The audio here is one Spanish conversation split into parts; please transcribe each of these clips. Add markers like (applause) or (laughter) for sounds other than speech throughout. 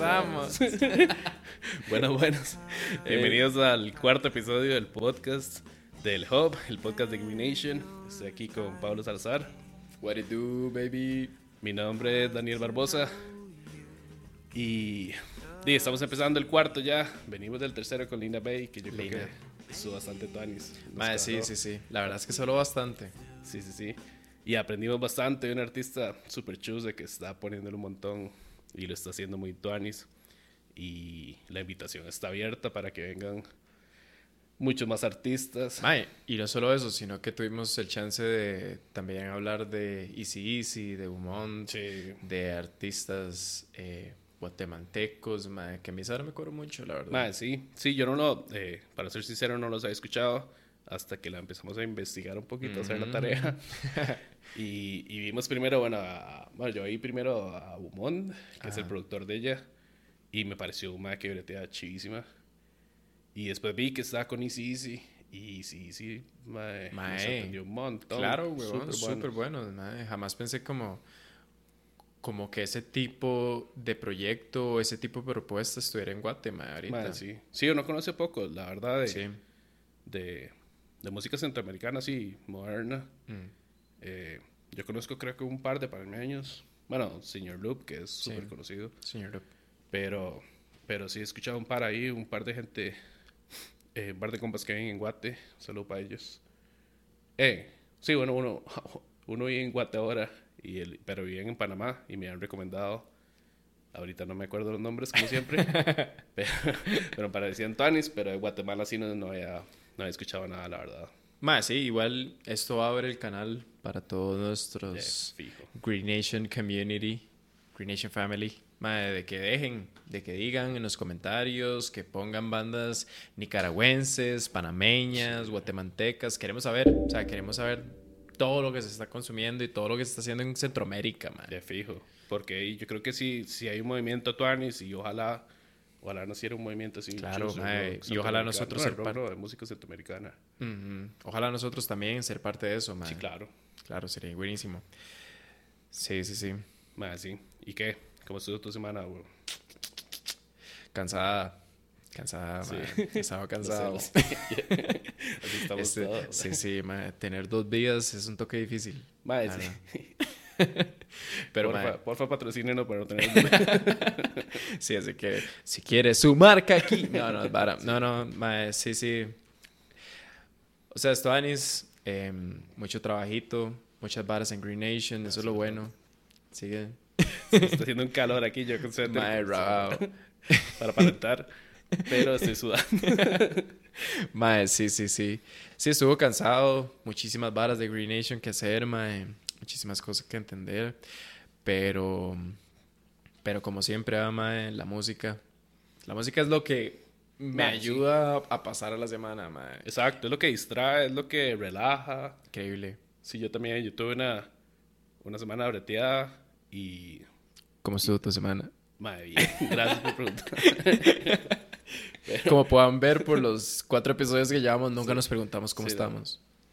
empezamos. (laughs) bueno, buenos. Bienvenidos al cuarto episodio del podcast del Hub, el podcast de Green Nation. Estoy aquí con Pablo Salazar. What it do, baby? Mi nombre es Daniel Barbosa. Y, y estamos empezando el cuarto ya. Venimos del tercero con Lina Bay, que yo creo que estuvo bastante tuanis. Mae, sí, sí, sí. La verdad es que solo bastante. Sí, sí, sí. Y aprendimos bastante de un artista super chuse que está poniéndole un montón y lo está haciendo muy tuanis. Y la invitación está abierta para que vengan muchos más artistas. Mae, y no solo eso, sino que tuvimos el chance de también hablar de Easy Easy, de Humont, Sí. de artistas eh, guatemaltecos, mae, que a mí esa hora me cobro mucho, la verdad. Mae, sí, sí, yo no lo, eh, para ser sincero, no los había escuchado hasta que la empezamos a investigar un poquito, a hacer la Mm. tarea. (laughs) y, y vimos primero, bueno, a- bueno, yo vi primero a Humont, que es el Ajá. productor de ella, y me pareció una que bretea chivísima. Y después vi que estaba con Easy Easy, y Easy Easy, mae, me Mae, sorprendió un montón. Claro, weón, Súper bueno. bueno. Jamás pensé como, como que ese tipo de proyecto, ese tipo de propuesta estuviera en Guatemala ahorita. Mae, sí. sí, uno conoce poco, la verdad, de, Sí. de, de música centroamericana así, moderna. Mm. Eh, yo conozco creo que un par de panameños. Bueno, Señor Loop, que es súper conocido. Señor. Pero, pero sí he escuchado un par ahí, un par de gente, eh, un par de compas que viven en Guate. Saludos para ellos. Eh, sí, bueno, uno, (laughs) uno vive en Guate ahora, y el, pero viven en Panamá y me han recomendado. Ahorita no me acuerdo los nombres, como siempre. (laughs) pero, pero parecían Tuanis, pero de Guatemala sí no, no, había, no había escuchado nada, la verdad. Más, sí, igual esto abre el canal para todos nuestros fijo. Green Nation Community, Green Nation Family. Mae, de que dejen, de que digan en los comentarios, que pongan bandas nicaragüenses, panameñas, guatemaltecas. Queremos saber, o sea, queremos saber todo lo que se está consumiendo y todo lo que se está haciendo en Centroamérica, mae. De fijo. Porque yo creo que sí, si hay un movimiento Tuanis y ojalá, ojalá naciera un movimiento así. Claro, mae, y ojalá nosotros No, ser el rock par- no, de música centroamericana. Ojalá nosotros también ser parte de eso, mae. Sí, claro. Claro, sería buenísimo. Sí, sí, sí. Mae, sí. ¿Y qué? ¿Cómo estuvo tu semana, bro? Cansada. Cansada, Sí. mae. (laughs) Cansado. (laughs) Así estamos Este, todos. sí, sí, mae, tener dos vidas es un toque difícil. Mae, sí. (laughs) (laughs) Pero, porfa, porfa, patrocínenos para no tener... (laughs) sí, así que si quieres su marca aquí. No, no, es vara. No, no, mae, sí, sí. O sea, esto, Anis, em, mucho trabajito, muchas varas en Green Nation, eso es lo bueno. Sigue. Está (laughs) haciendo un calor aquí, yo con Mae, rao. Para aparentar. Pero estoy sudando. Mae, sí, sí, sí. Sí, estuvo cansado. Muchísimas varas de Green Nation que hacer, mae. Muchísimas cosas que entender. Pero, pero como siempre, ah, mae, la música. La música es lo que me sí. ayuda a pasar a la semana. Exacto, es lo que distrae, es lo que relaja. Increíble. Sí, yo también, yo tuve una, una semana breteada y... ¿Cómo estuvo tu semana? Madre bien, (laughs) gracias por preguntar. Como puedan ver por los cuatro episodios que llevamos, nunca nos preguntamos cómo Sí, no.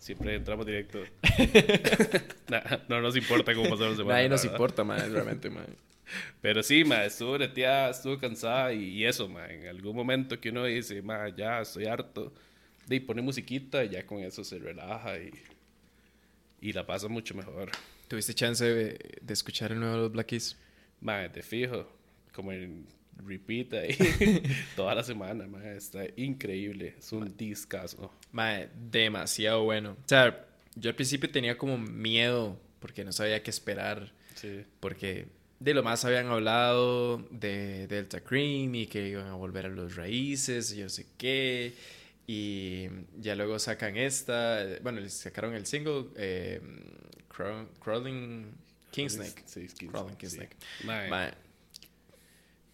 Siempre entramos directo. (laughs) Nah, no nos importa cómo pasó la semana. Nadie nos importa, mae, realmente, mae. (laughs) Pero sí, ma, estuvo breteada, estuvo cansada y, y eso, ma, en algún momento que uno dice, ma, ya estoy harto, de pone musiquita y ya con eso se relaja y, y la pasa mucho mejor. ¿Tuviste chance de, de escuchar el nuevo de los Black Keys? Ma, te fijo, como en repeat ahí (laughs) toda la semana, ma, está increíble, es un discazo. Mae, demasiado bueno. O sea, yo al principio tenía como miedo porque no sabía qué esperar. Sí, Porque de lo más habían hablado de Delta Cream y que iban a volver a los raíces y yo sé qué. Y ya luego sacan esta. Bueno, les sacaron el single eh, Craw- Crawling Kingsnake. Sí, Crawling sí. Kingsnake. Mae,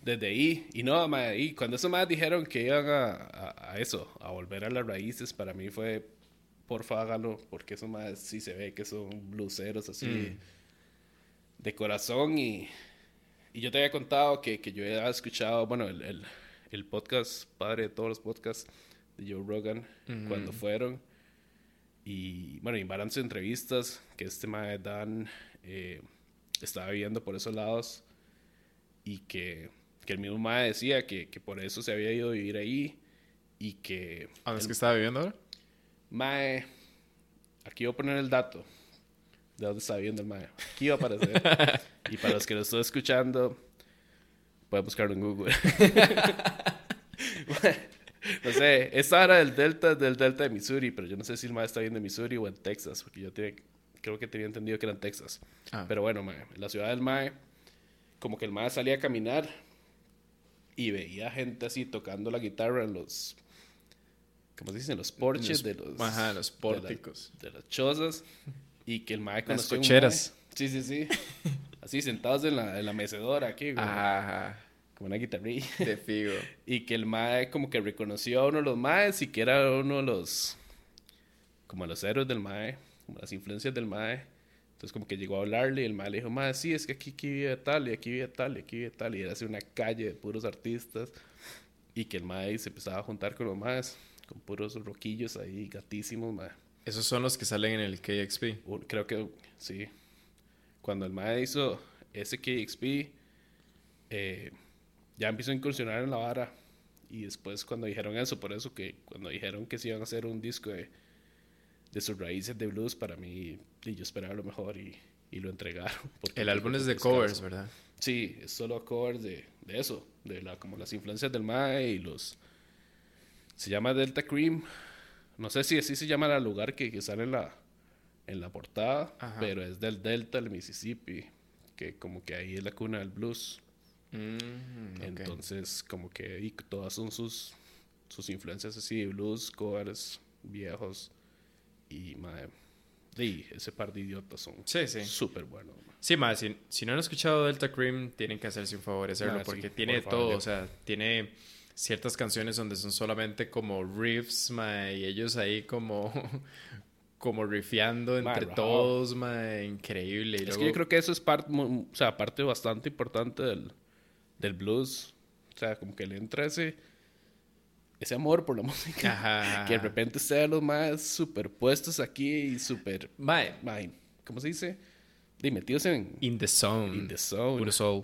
Desde ahí, y no, y cuando esos más dijeron que iban a, a- a eso, a volver a las raíces, para mí fue, porfa hágalo, porque esos más sí se ve que son bluseros así Mm. de corazón. Y, y yo te había contado que, que yo había escuchado, bueno, el, el, el podcast, padre de todos los podcasts de Joe Rogan, Ujú. cuando fueron. Y bueno, y varias entrevistas que este mae Dan eh, estaba viviendo por esos lados y que que el mismo mae decía que, que por eso se había ido a vivir ahí y que... ¿A dónde es que estaba viviendo ahora? Mae, aquí voy a poner el dato de dónde está viviendo el mae. Aquí va a aparecer. (laughs) y para los que lo estoy escuchando, pueden buscarlo en Google. (laughs) no sé, esta era del delta, del delta de Missouri, pero yo no sé si el mae está viendo en Missouri o en Texas, porque yo tenía- creo que tenía entendido que era en Texas. Ah. Pero bueno, mae, la ciudad del mae, como que el mae salía a caminar y veía gente así tocando la guitarra en los... ¿Cómo se dicen? Los porches Los- de los... ajá, los de la- pórticos. De, las chozas. Y que el mae Las cocheras. mae- Sí, sí, sí. (laughs) Así sentados en la, en la mecedora aquí, güey. Ajá, Como una guitarrilla. de figo. (laughs) Y que el mae como que reconoció a uno de los maes y que era uno de los... Como los héroes del mae. Como las influencias del mae. Entonces como que llegó a hablarle y el mae le dijo, mae, sí, es que aquí, aquí vive tal y aquí vive tal y aquí vive tal. Y era así una calle de puros artistas. Y que el mae se empezaba a juntar con los maes. Con puros roquillos ahí, gatísimos, mae. Esos son los que salen en el KXP. Creo que sí. Cuando el MAE hizo ese KXP, eh, ya empezó a incursionar en la vara. Y después cuando dijeron eso, por eso que cuando dijeron que se iban a hacer un disco de, de sus raíces de blues, para mí, y yo esperaba lo mejor y, y lo entregaron. (laughs) El álbum es de covers, ¿verdad? Sí, es solo covers de, de eso, de la, como las influencias del MAE y los... Se llama Delta Cream. No sé si así se llama el lugar que, que sale en la, en la portada, Ajá. pero es del Delta del Mississippi, que como que ahí es la cuna del blues. Mm. Entonces, como que y todas son sus, sus influencias así de blues, covers viejos. Y, mae, y ese par de idiotas son Sí, sí. súper buenos. Sí, más, si, si no han escuchado Delta Cream, tienen que hacerse un favor de hacerlo Ah, sí, porque por tiene todo, o sea, tiene ciertas canciones donde son solamente como riffs, ma, y ellos ahí como (laughs) como riffeando entre todos, ma, increíble. Y Es que yo creo que eso es parte, o sea, parte bastante importante del, del blues. O sea, como que le entra ese, ese amor por la (laughs) música. Ajá. Que de repente sean los más superpuestos aquí y super, Ma, mae, ¿cómo se dice? Y metidos en in the zone. in the zone. Puro soul.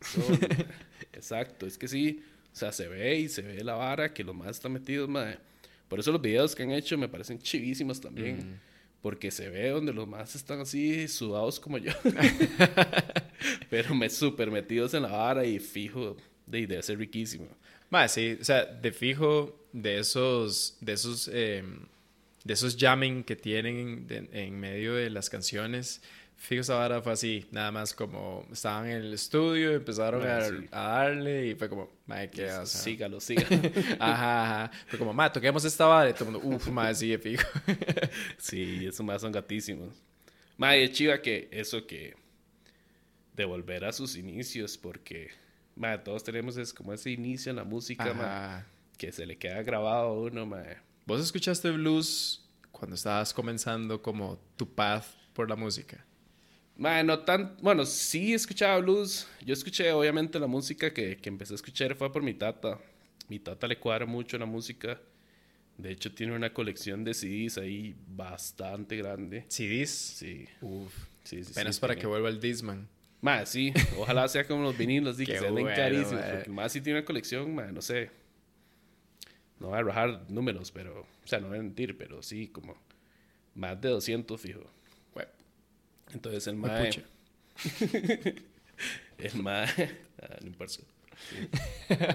Soul. (laughs) Exacto, es que sí, o sea, se ve y se ve la vara que los más están metidos, mae. Por eso los videos que han hecho me parecen chivísimos también. Porque se ve donde los más están así sudados como yo. (laughs) Pero me super metidos en la vara y fijo de debe ser riquísimo. Ma, sí, o sea, de fijo, de esos, de esos, eh, de esos jamming que tienen de- en medio de las canciones, fijo esa vara fue así, nada más como estaban en el estudio, empezaron a, sí. a darle y fue como, ma, qué o sea, Sígalo, (laughs) sígalo. Ajá, ajá, fue como, ma, toquemos esta vara y todo el mundo, uff, ma, sí, de fijo. (laughs) sí, esos más son gatísimos. Mae, es chiva que eso que de volver a sus inicios porque mae, todos tenemos es como ese inicio en la música, Ajá. que se le queda grabado a uno, mae. ¿Vos escuchaste blues cuando estabas comenzando como tu path por la música? Mae, no tan... Bueno, sí escuchaba blues. Yo escuché, obviamente, la música que, que empecé a escuchar fue por mi tata. Mi tata le cuadra mucho la música. De hecho, tiene una colección de CDs ahí bastante grande. CDs. Sí. Uf. Sí, sí, Apenas sí, para tiene- que vuelva el Disman. Mae, sí. Ojalá sea como los vinilos, sí, que se venden bueno, carísimos. Porque más si tiene una colección, mae, no sé. No voy a arrojar números, pero... O sea, no voy a mentir, pero sí, como... Más de 200, fijo. Bueno, Entonces el mae... pucha. (laughs) el mae... (laughs) Ah, no importa. Sí.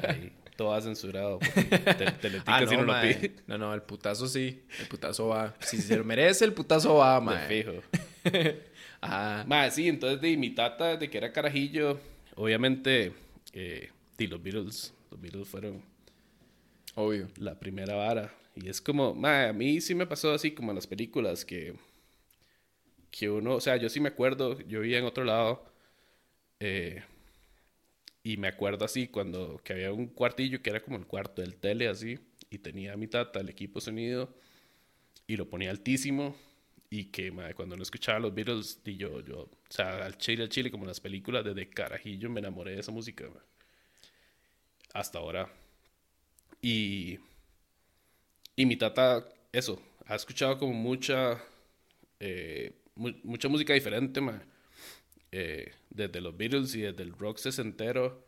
Ahí, todo censurado. Te, teletica Ah, si no, no lo pide. No, no, el putazo sí. El putazo va. Si se lo merece, el putazo va, De mae. fijo. (laughs) Ajá. Sí, entonces de mi tata, de que era carajillo, obviamente, eh, los Beatles, los Beatles fueron Obvio. la primera vara. Y es como, mae, a mí sí me pasó así como en las películas que, que uno, o sea, yo sí me acuerdo, yo vivía en otro lado, eh, y me acuerdo así cuando, que había un cuartillo que era como el cuarto del tele así, y tenía a mi tata el equipo sonido, y lo ponía altísimo, y que mae, cuando no escuchaba los Beatles, y yo, yo, o sea, al chile, al chile, como en las películas, desde carajillo me enamoré de esa música. Hasta ahora. Y, y mi tata, eso, ha escuchado como mucha, eh, mu- mucha música diferente, ma. eh, desde los Beatles y desde el rock sesentero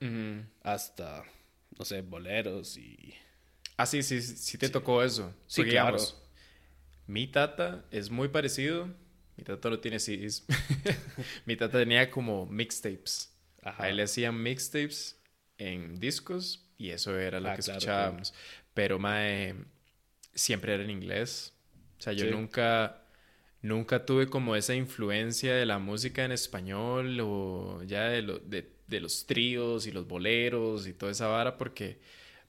hasta, no sé, boleros y... Ah, sí, sí, sí te tocó eso. Sí, claro. digamos, mi tata es muy parecido. Mi tata no tiene CDs. (laughs) mi tata tenía como mixtapes. Ajá. A él le hacían mixtapes en discos y eso era lo Ah, que claro, escuchábamos. Pero, mae, siempre era en inglés. O sea, yo Sí. nunca, nunca tuve como esa influencia de la música en español o ya de, lo- de, de los tríos y los boleros y toda esa vara porque,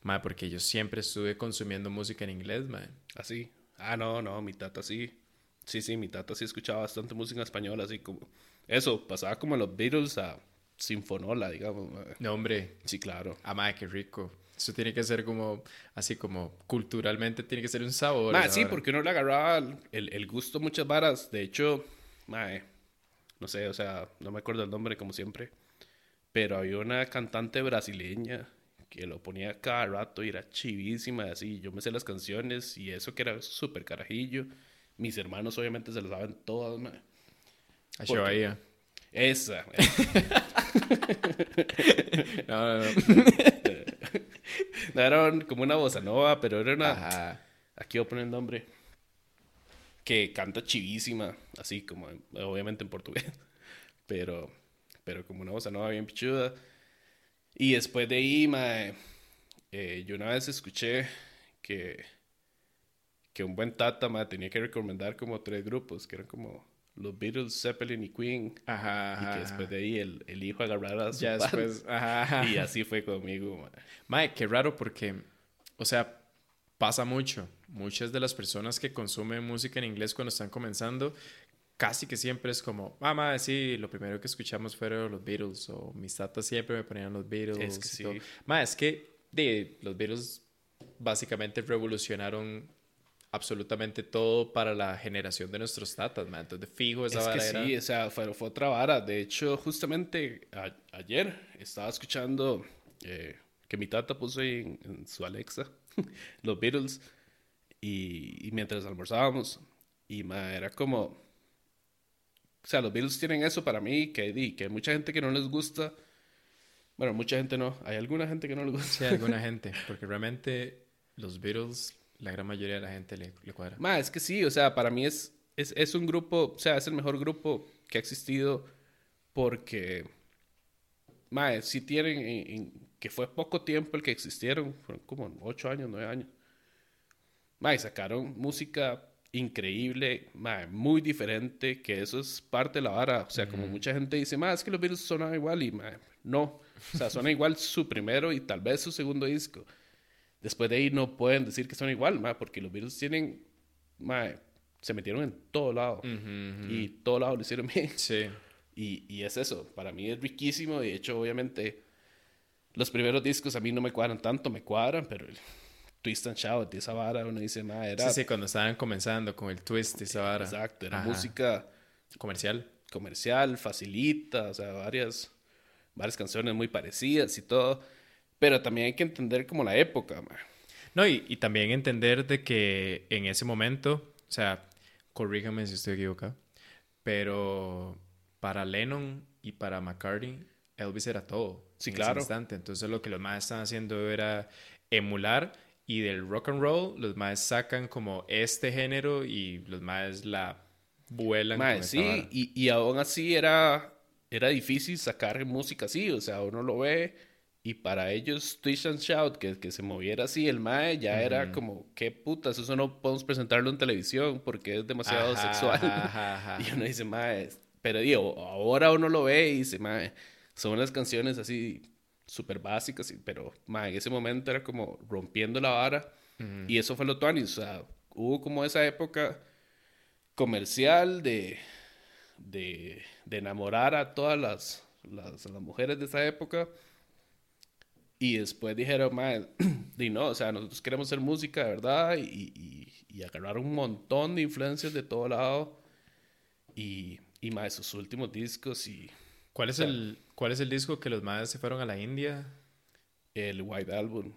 mae, porque yo siempre estuve consumiendo música en inglés, mae. Así. Ah, no, no, mi tata sí. Sí, sí, mi tata sí escuchaba bastante música española, así como... Eso, pasaba como los Beatles a Sinfonola, digamos. No, hombre. Sí, claro. Ah, mae, qué rico. Eso tiene que ser como, así como culturalmente tiene que ser un sabor. Ma, sí, porque uno le agarraba el, el gusto muchas varas. De hecho, mae, no sé, o sea, no me acuerdo el nombre como siempre. Pero había una cantante brasileña que lo ponía cada rato y era chivísima, así. Yo me sé las canciones y eso que era súper carajillo. Mis hermanos obviamente se lo saben todas, mae. A porque-. Esa. (laughs) No, no, no. no era como una bossa nova, pero era una... Ajá. Aquí voy a poner el nombre. Que canta chivísima, así como, en- obviamente en portugués. (laughs) Pero, pero como una bossa nova bien pichuda. Y después de ahí, mae, eh, yo una vez escuché que, que un buen tata, mae, tenía que recomendar como tres grupos, que eran como los Beatles, Zeppelin y Queen. Ajá, Y ajá, que después de ahí el, el hijo agarrara su Ya después, ajá, (laughs) ajá. Y así fue conmigo, mae. Mae, qué raro porque, o sea, pasa mucho. Muchas de las personas que consumen música en inglés cuando están comenzando, casi que siempre es como, ah, mae, sí, lo primero que escuchamos fueron los Beatles, o mis tatas siempre me ponían los Beatles. Es que sí. Mae, es que de, los Beatles básicamente revolucionaron absolutamente todo para la generación de nuestros tatas, mae. Entonces, fijo, esa Es que vara era- sí, o sea, fue, fue otra vara. De hecho, justamente a- ayer estaba escuchando eh, que mi tata puso en, en su Alexa (laughs) los Beatles y, y mientras almorzábamos y ma, era como... O sea, los Beatles tienen eso para mí que, di, que hay mucha gente que no les gusta. Bueno, mucha gente no. Hay alguna gente que no les gusta. Sí, alguna (laughs) gente, porque realmente los Beatles, la gran mayoría de la gente le, le cuadra. Ma, es que sí, o sea, para mí es, es, es un grupo, o sea, es el mejor grupo que ha existido porque, ma, sí tienen, en- en- que fue poco tiempo el que existieron, fueron como ocho años, nueve años. Ma, y sacaron música increíble, ma, muy diferente, que eso es parte de la vara. O sea, como mucha gente dice, ma, es que los Beatles sonan igual y, ma, no. O sea, suena igual su primero y tal vez su segundo disco. Después de ahí no pueden decir que son igual, ma, porque los Beatles tienen, ma, se metieron en todo lado. Y todo lado lo hicieron bien. Sí. Y, y es eso, para mí es riquísimo. De hecho, obviamente, los primeros discos a mí no me cuadran tanto, me cuadran, pero el Twist and Shout y esa vara, uno dice, ma, era. Sí, sí, cuando estaban comenzando con el twist y esa vara. Exacto, era Ajá. música Comercial. comercial, facilita, o sea, varias, varias canciones muy parecidas y todo. Pero también hay que entender como la época, ma. No, y, y también entender de que en ese momento, o sea, corrígame si estoy equivocado, pero para Lennon y para McCartney, Elvis era todo. Sí, en claro. Ese instante. Entonces lo que los más están haciendo era emular y del rock and roll los más sacan como este género y los más la vuelan. Mae, sí, y, y aún así era, era difícil sacar música así, o sea, uno lo ve y para ellos Twitch and Shout, que, que se moviera así el Mae, ya era como, qué putas, eso no podemos presentarlo en televisión porque es demasiado Ajá, sexual. ajá, (laughs) ajá. Y uno dice, Mae, pero digo, ahora uno lo ve y dice, Mae, son unas canciones así súper básicas, y- pero Mae, en ese momento era como rompiendo la vara y eso fue lo tuanis, o sea, hubo como esa época comercial de, de, de enamorar a todas las, las, las mujeres de esa época. Y después dijeron, mae, (clears throat) di no, o sea, nosotros queremos hacer música de verdad y, y, y agarraron un montón de influencias de todo lado. Y, y mae, sus últimos discos y ¿Cuál es, o sea, el, ¿Cuál es el disco que los más se fueron a la India? el White Album,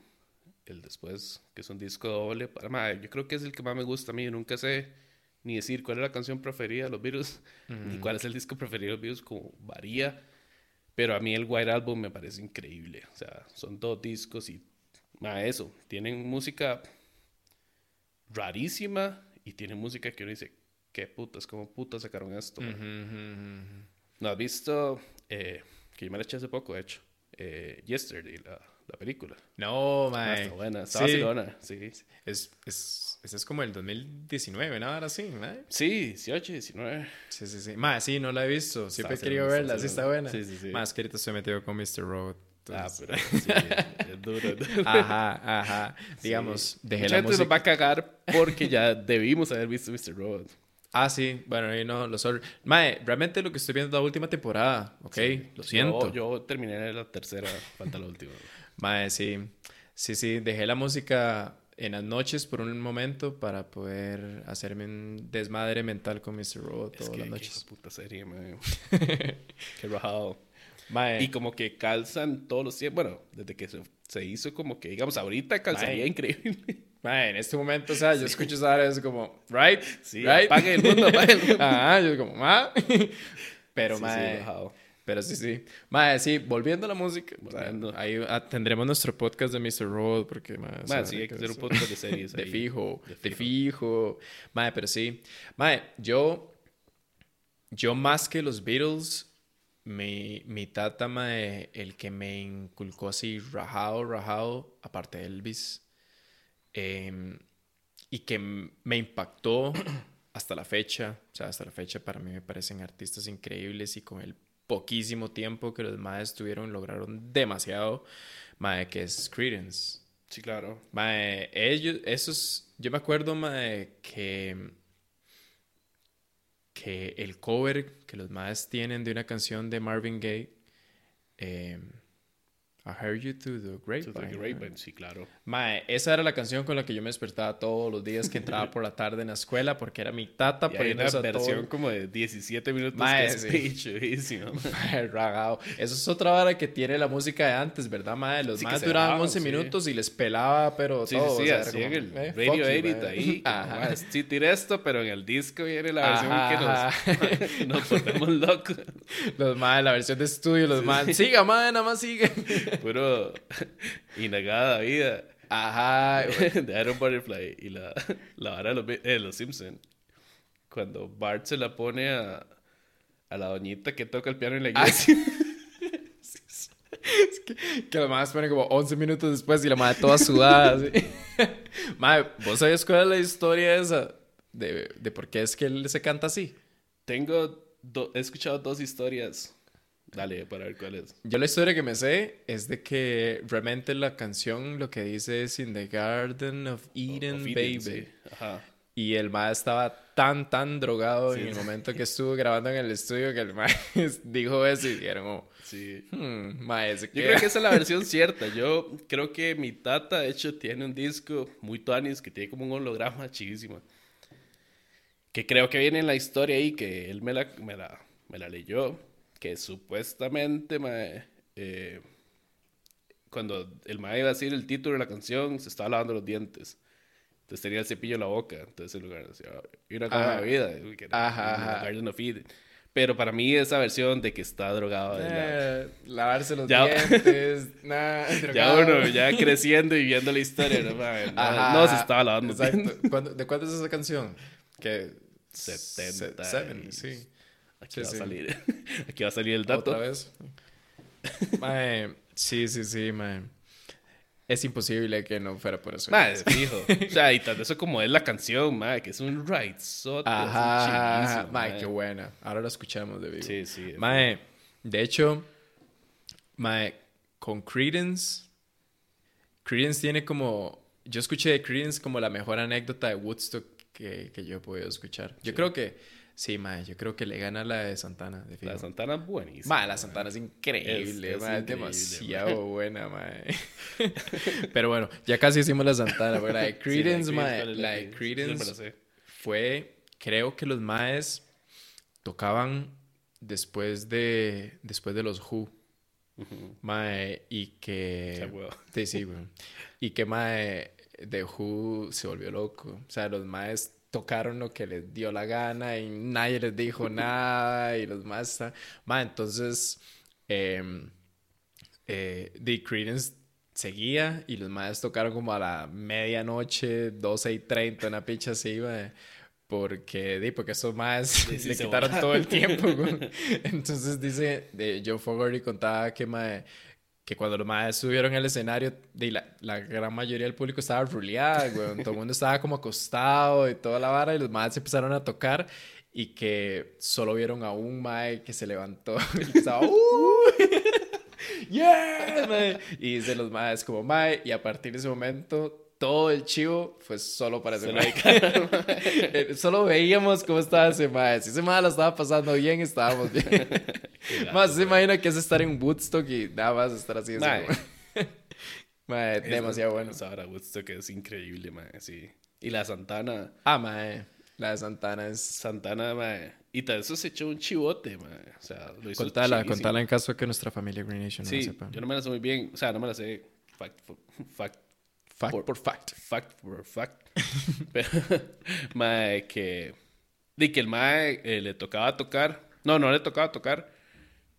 el después, que es un disco doble. Para, yo creo que es el que más me gusta a mí, nunca sé ni decir cuál es la canción preferida de los Beatles, (laughs) ni cuál es el disco preferido de los Beatles, como varía. Pero a mí el White Album me parece increíble. O sea, son dos discos y a eso. Tienen música rarísima y tienen música que uno dice, qué putas, cómo putas sacaron esto. ¿No has visto? Eh, que yo me la eché hace poco, de hecho. Eh, Yesterday, la, la película. No, Ah, mae. está buena, está Sí. vacilona, sí. Es, es, ese es como el 2019, ¿no? Ahora sí, mae. Sí, 18, 19. Sí, sí, sí. Mae, sí, no la he visto. Siempre he querido verla. Sí, está buena. Sí, sí, sí. Más que ahorita estoy metido con Mr. Robot. Ah, entonces- pero (laughs) sí, es duro. es duro. Ajá, ajá. Digamos, Sí. dejé Mucha la gente música. nos va a cagar porque ya debimos haber visto Mr. Robot. Ah, sí. Bueno, ahí no, lo sorry. Mae, realmente lo que estoy viendo es la última temporada, ¿ok? Lo siento. Yo, yo terminé la tercera, falta la última. (laughs) Mae, sí. Sí, sí. Dejé la música en las noches por un momento para poder hacerme un desmadre mental con Mr. Robot Es todas que las qué noches. de puta serie, man. (laughs) Qué rajado. Mae. Y como que calzan todos los tiempos. Bueno, desde que se, se hizo, como que, digamos, ahorita calzaría Mae. increíble. Mae, en este momento, o sea, yo escucho esa hora, es como, right? Sí, right? apague el mundo, apague el mundo. (laughs) Ajá, yo como, ah. (laughs) Pero, Sí, sí, mae. rajado. pero sí, sí. Mae, sí, volviendo a la música. Volviendo. ahí ah, tendremos nuestro podcast de Mr. Robot, porque, sea, Man, sí, hay que hacer un podcast de series. (laughs) De ahí. fijo, De de fijo. Mae, pero sí. Mae, yo. Yo más que los Beatles, mi, mi tata, mae, el que me inculcó así, rajado, rajado, aparte de Elvis, em, y que me impactó hasta la fecha, o sea, hasta la fecha para mí me parecen artistas increíbles y con el poquísimo tiempo que los maes tuvieron, lograron demasiado, mae, que es Creedence. Sí, claro. Mae, ellos, esos, yo me acuerdo, mae, que, que el cover que los maes tienen de una canción de Marvin Gaye, eh, I Heard You Through the To Grapevine. the Grapevine, sí, claro. Mae, esa era la canción con la que yo me despertaba todos los días que entraba por la tarde en la escuela porque era mi tata (laughs) Y hay una versión como de 17 minutos Mae, que es sí. Mae, (laughs) ragao. Eso es otra vara que tiene la música de antes, ¿verdad, mae? Los Sí, que más duraban bajaban, 11 sí. minutos y les pelaba, pero Sí, todo. sí, o sí, sea, era así como, en el eh, radio you, edit mae. ahí. (laughs) como, Ajá. "Ma, sí tiré esto, pero en el disco viene la versión Ajá, que nos, nos ponemos locos. Los más, la versión de estudio, los más. Siga, mae, nada más siga. Puro (laughs) inagada vida Ajá. (laughs) de Iron Butterfly y la, la vara de los, eh, los Simpson. Cuando Bart se la pone a, a la doñita que toca el piano en la Ah, iglesia. Que los más ponen como 11 minutos después y la madre toda sudada. así. (laughs) Mae, ¿vos sabías cuál es la historia esa? De, de por qué es que él se canta así. Tengo, do- he escuchado dos historias. Dale, para ver cuál es. Yo la historia que me sé es de que realmente la canción lo que dice es In the Garden of Eden, Of Eden, baby. sí. Ajá. Y el mae estaba tan, tan drogado Sí. en el momento que (laughs) estuvo grabando en el estudio que el mae (laughs) dijo eso y dijeron como, Sí. hmm, ese Yo creo que esa es la (laughs) versión cierta. Yo creo que mi tata, de hecho, tiene un disco muy tuanis que tiene como un holograma chivísimo. Que creo que viene en la historia ahí, que él me la, me la, me la leyó. Que supuestamente, mae, eh, cuando el mae iba a decir el título de la canción, se estaba lavando los dientes. Entonces tenía el cepillo en la boca. Entonces el lugar decía, una Ajá. cada vida. que era Ajá, ajá. Garden of Eden. Pero para mí esa versión de que está drogado de la- Eh, lavarse los Ya- dientes, (laughs) nada, (laughs) Ya uno, ya creciendo y viendo la historia, no, Ajá, no se estaba lavando. Exacto. ¿Cuándo- ¿De cuándo es esa canción? Que... 70 Se- seven, y- sí. Aquí Sí, va sí. a salir. (laughs) Aquí va a salir el dato. ¿Otra vez? Mae, sí, sí, sí, mae. Es imposible que no fuera por eso. Madre, fijo. O sea, y tanto eso como es la canción, madre, que es un right Ajá, mae, qué buena. Ahora lo escuchamos de vivo. Sí, sí. Mae, de hecho, mae, con Credence, Credence tiene como, yo escuché de Credence como la mejor anécdota de Woodstock que, que yo he podido escuchar. Yo creo que, sí, mae, yo creo que le gana la de Santana, de La de Santana es buenísima. Mae, la Santana es increíble, Es- es mae, es demasiado buena, mae. (laughs) Pero bueno, ya casi hicimos la Santana, pero la de (laughs) Sí, Credence, mae, ¿cuál es la de Credence fue, creo que los maes tocaban después de, después de los Who, Ujú. mae, y que... Sí, sí, güey. Y que mae, de Who se volvió loco. O sea, los maes tocaron lo que les dio la gana y nadie les dijo (laughs) nada y los más. Ma, entonces, eh, eh, The Credence seguía y los más tocaron como a la medianoche, 12 y 30, una picha así, ma, porque, di, porque esos más Sí, sí, (laughs) le quitaron todo el tiempo. (laughs) Entonces dice, de Joe Fogarty contaba que, ma, que cuando los más subieron al escenario, di, la, la gran mayoría del público estaba ruleada, güey. Todo el mundo estaba como acostado y toda la vara y los más empezaron a tocar y que solo vieron a un mae que se levantó (laughs) y estaba, "Uh". (laughs) ¡Yeah! mae. Y dice los maes como mae. Y a partir de ese momento, todo el chivo fue solo para ese Solo mae. (laughs) Eh, Solo veíamos cómo estaba ese mae. Si ese mae lo estaba pasando bien, estábamos bien. (laughs) más (laughs) se imagina que es estar en Woodstock y nada más estar así. Mae. Mae, demasiado bueno. Esa hora Woodstock es increíble, mae, sí. Y la Santana, Ah, mae. La de Santana es. Santana, mae. Y tal eso se echó un chivote, mae. O sea, lo hizo Contala, chivísimo. contala en caso de que nuestra familia Green Nation no Sí, lo sepa. yo no me la sé muy bien. O sea, no me la sé fact, fact, Fact por- por fact. fact por fact. (laughs) Pero, mae, que... De que el mae eh, le tocaba tocar. No, no le tocaba tocar.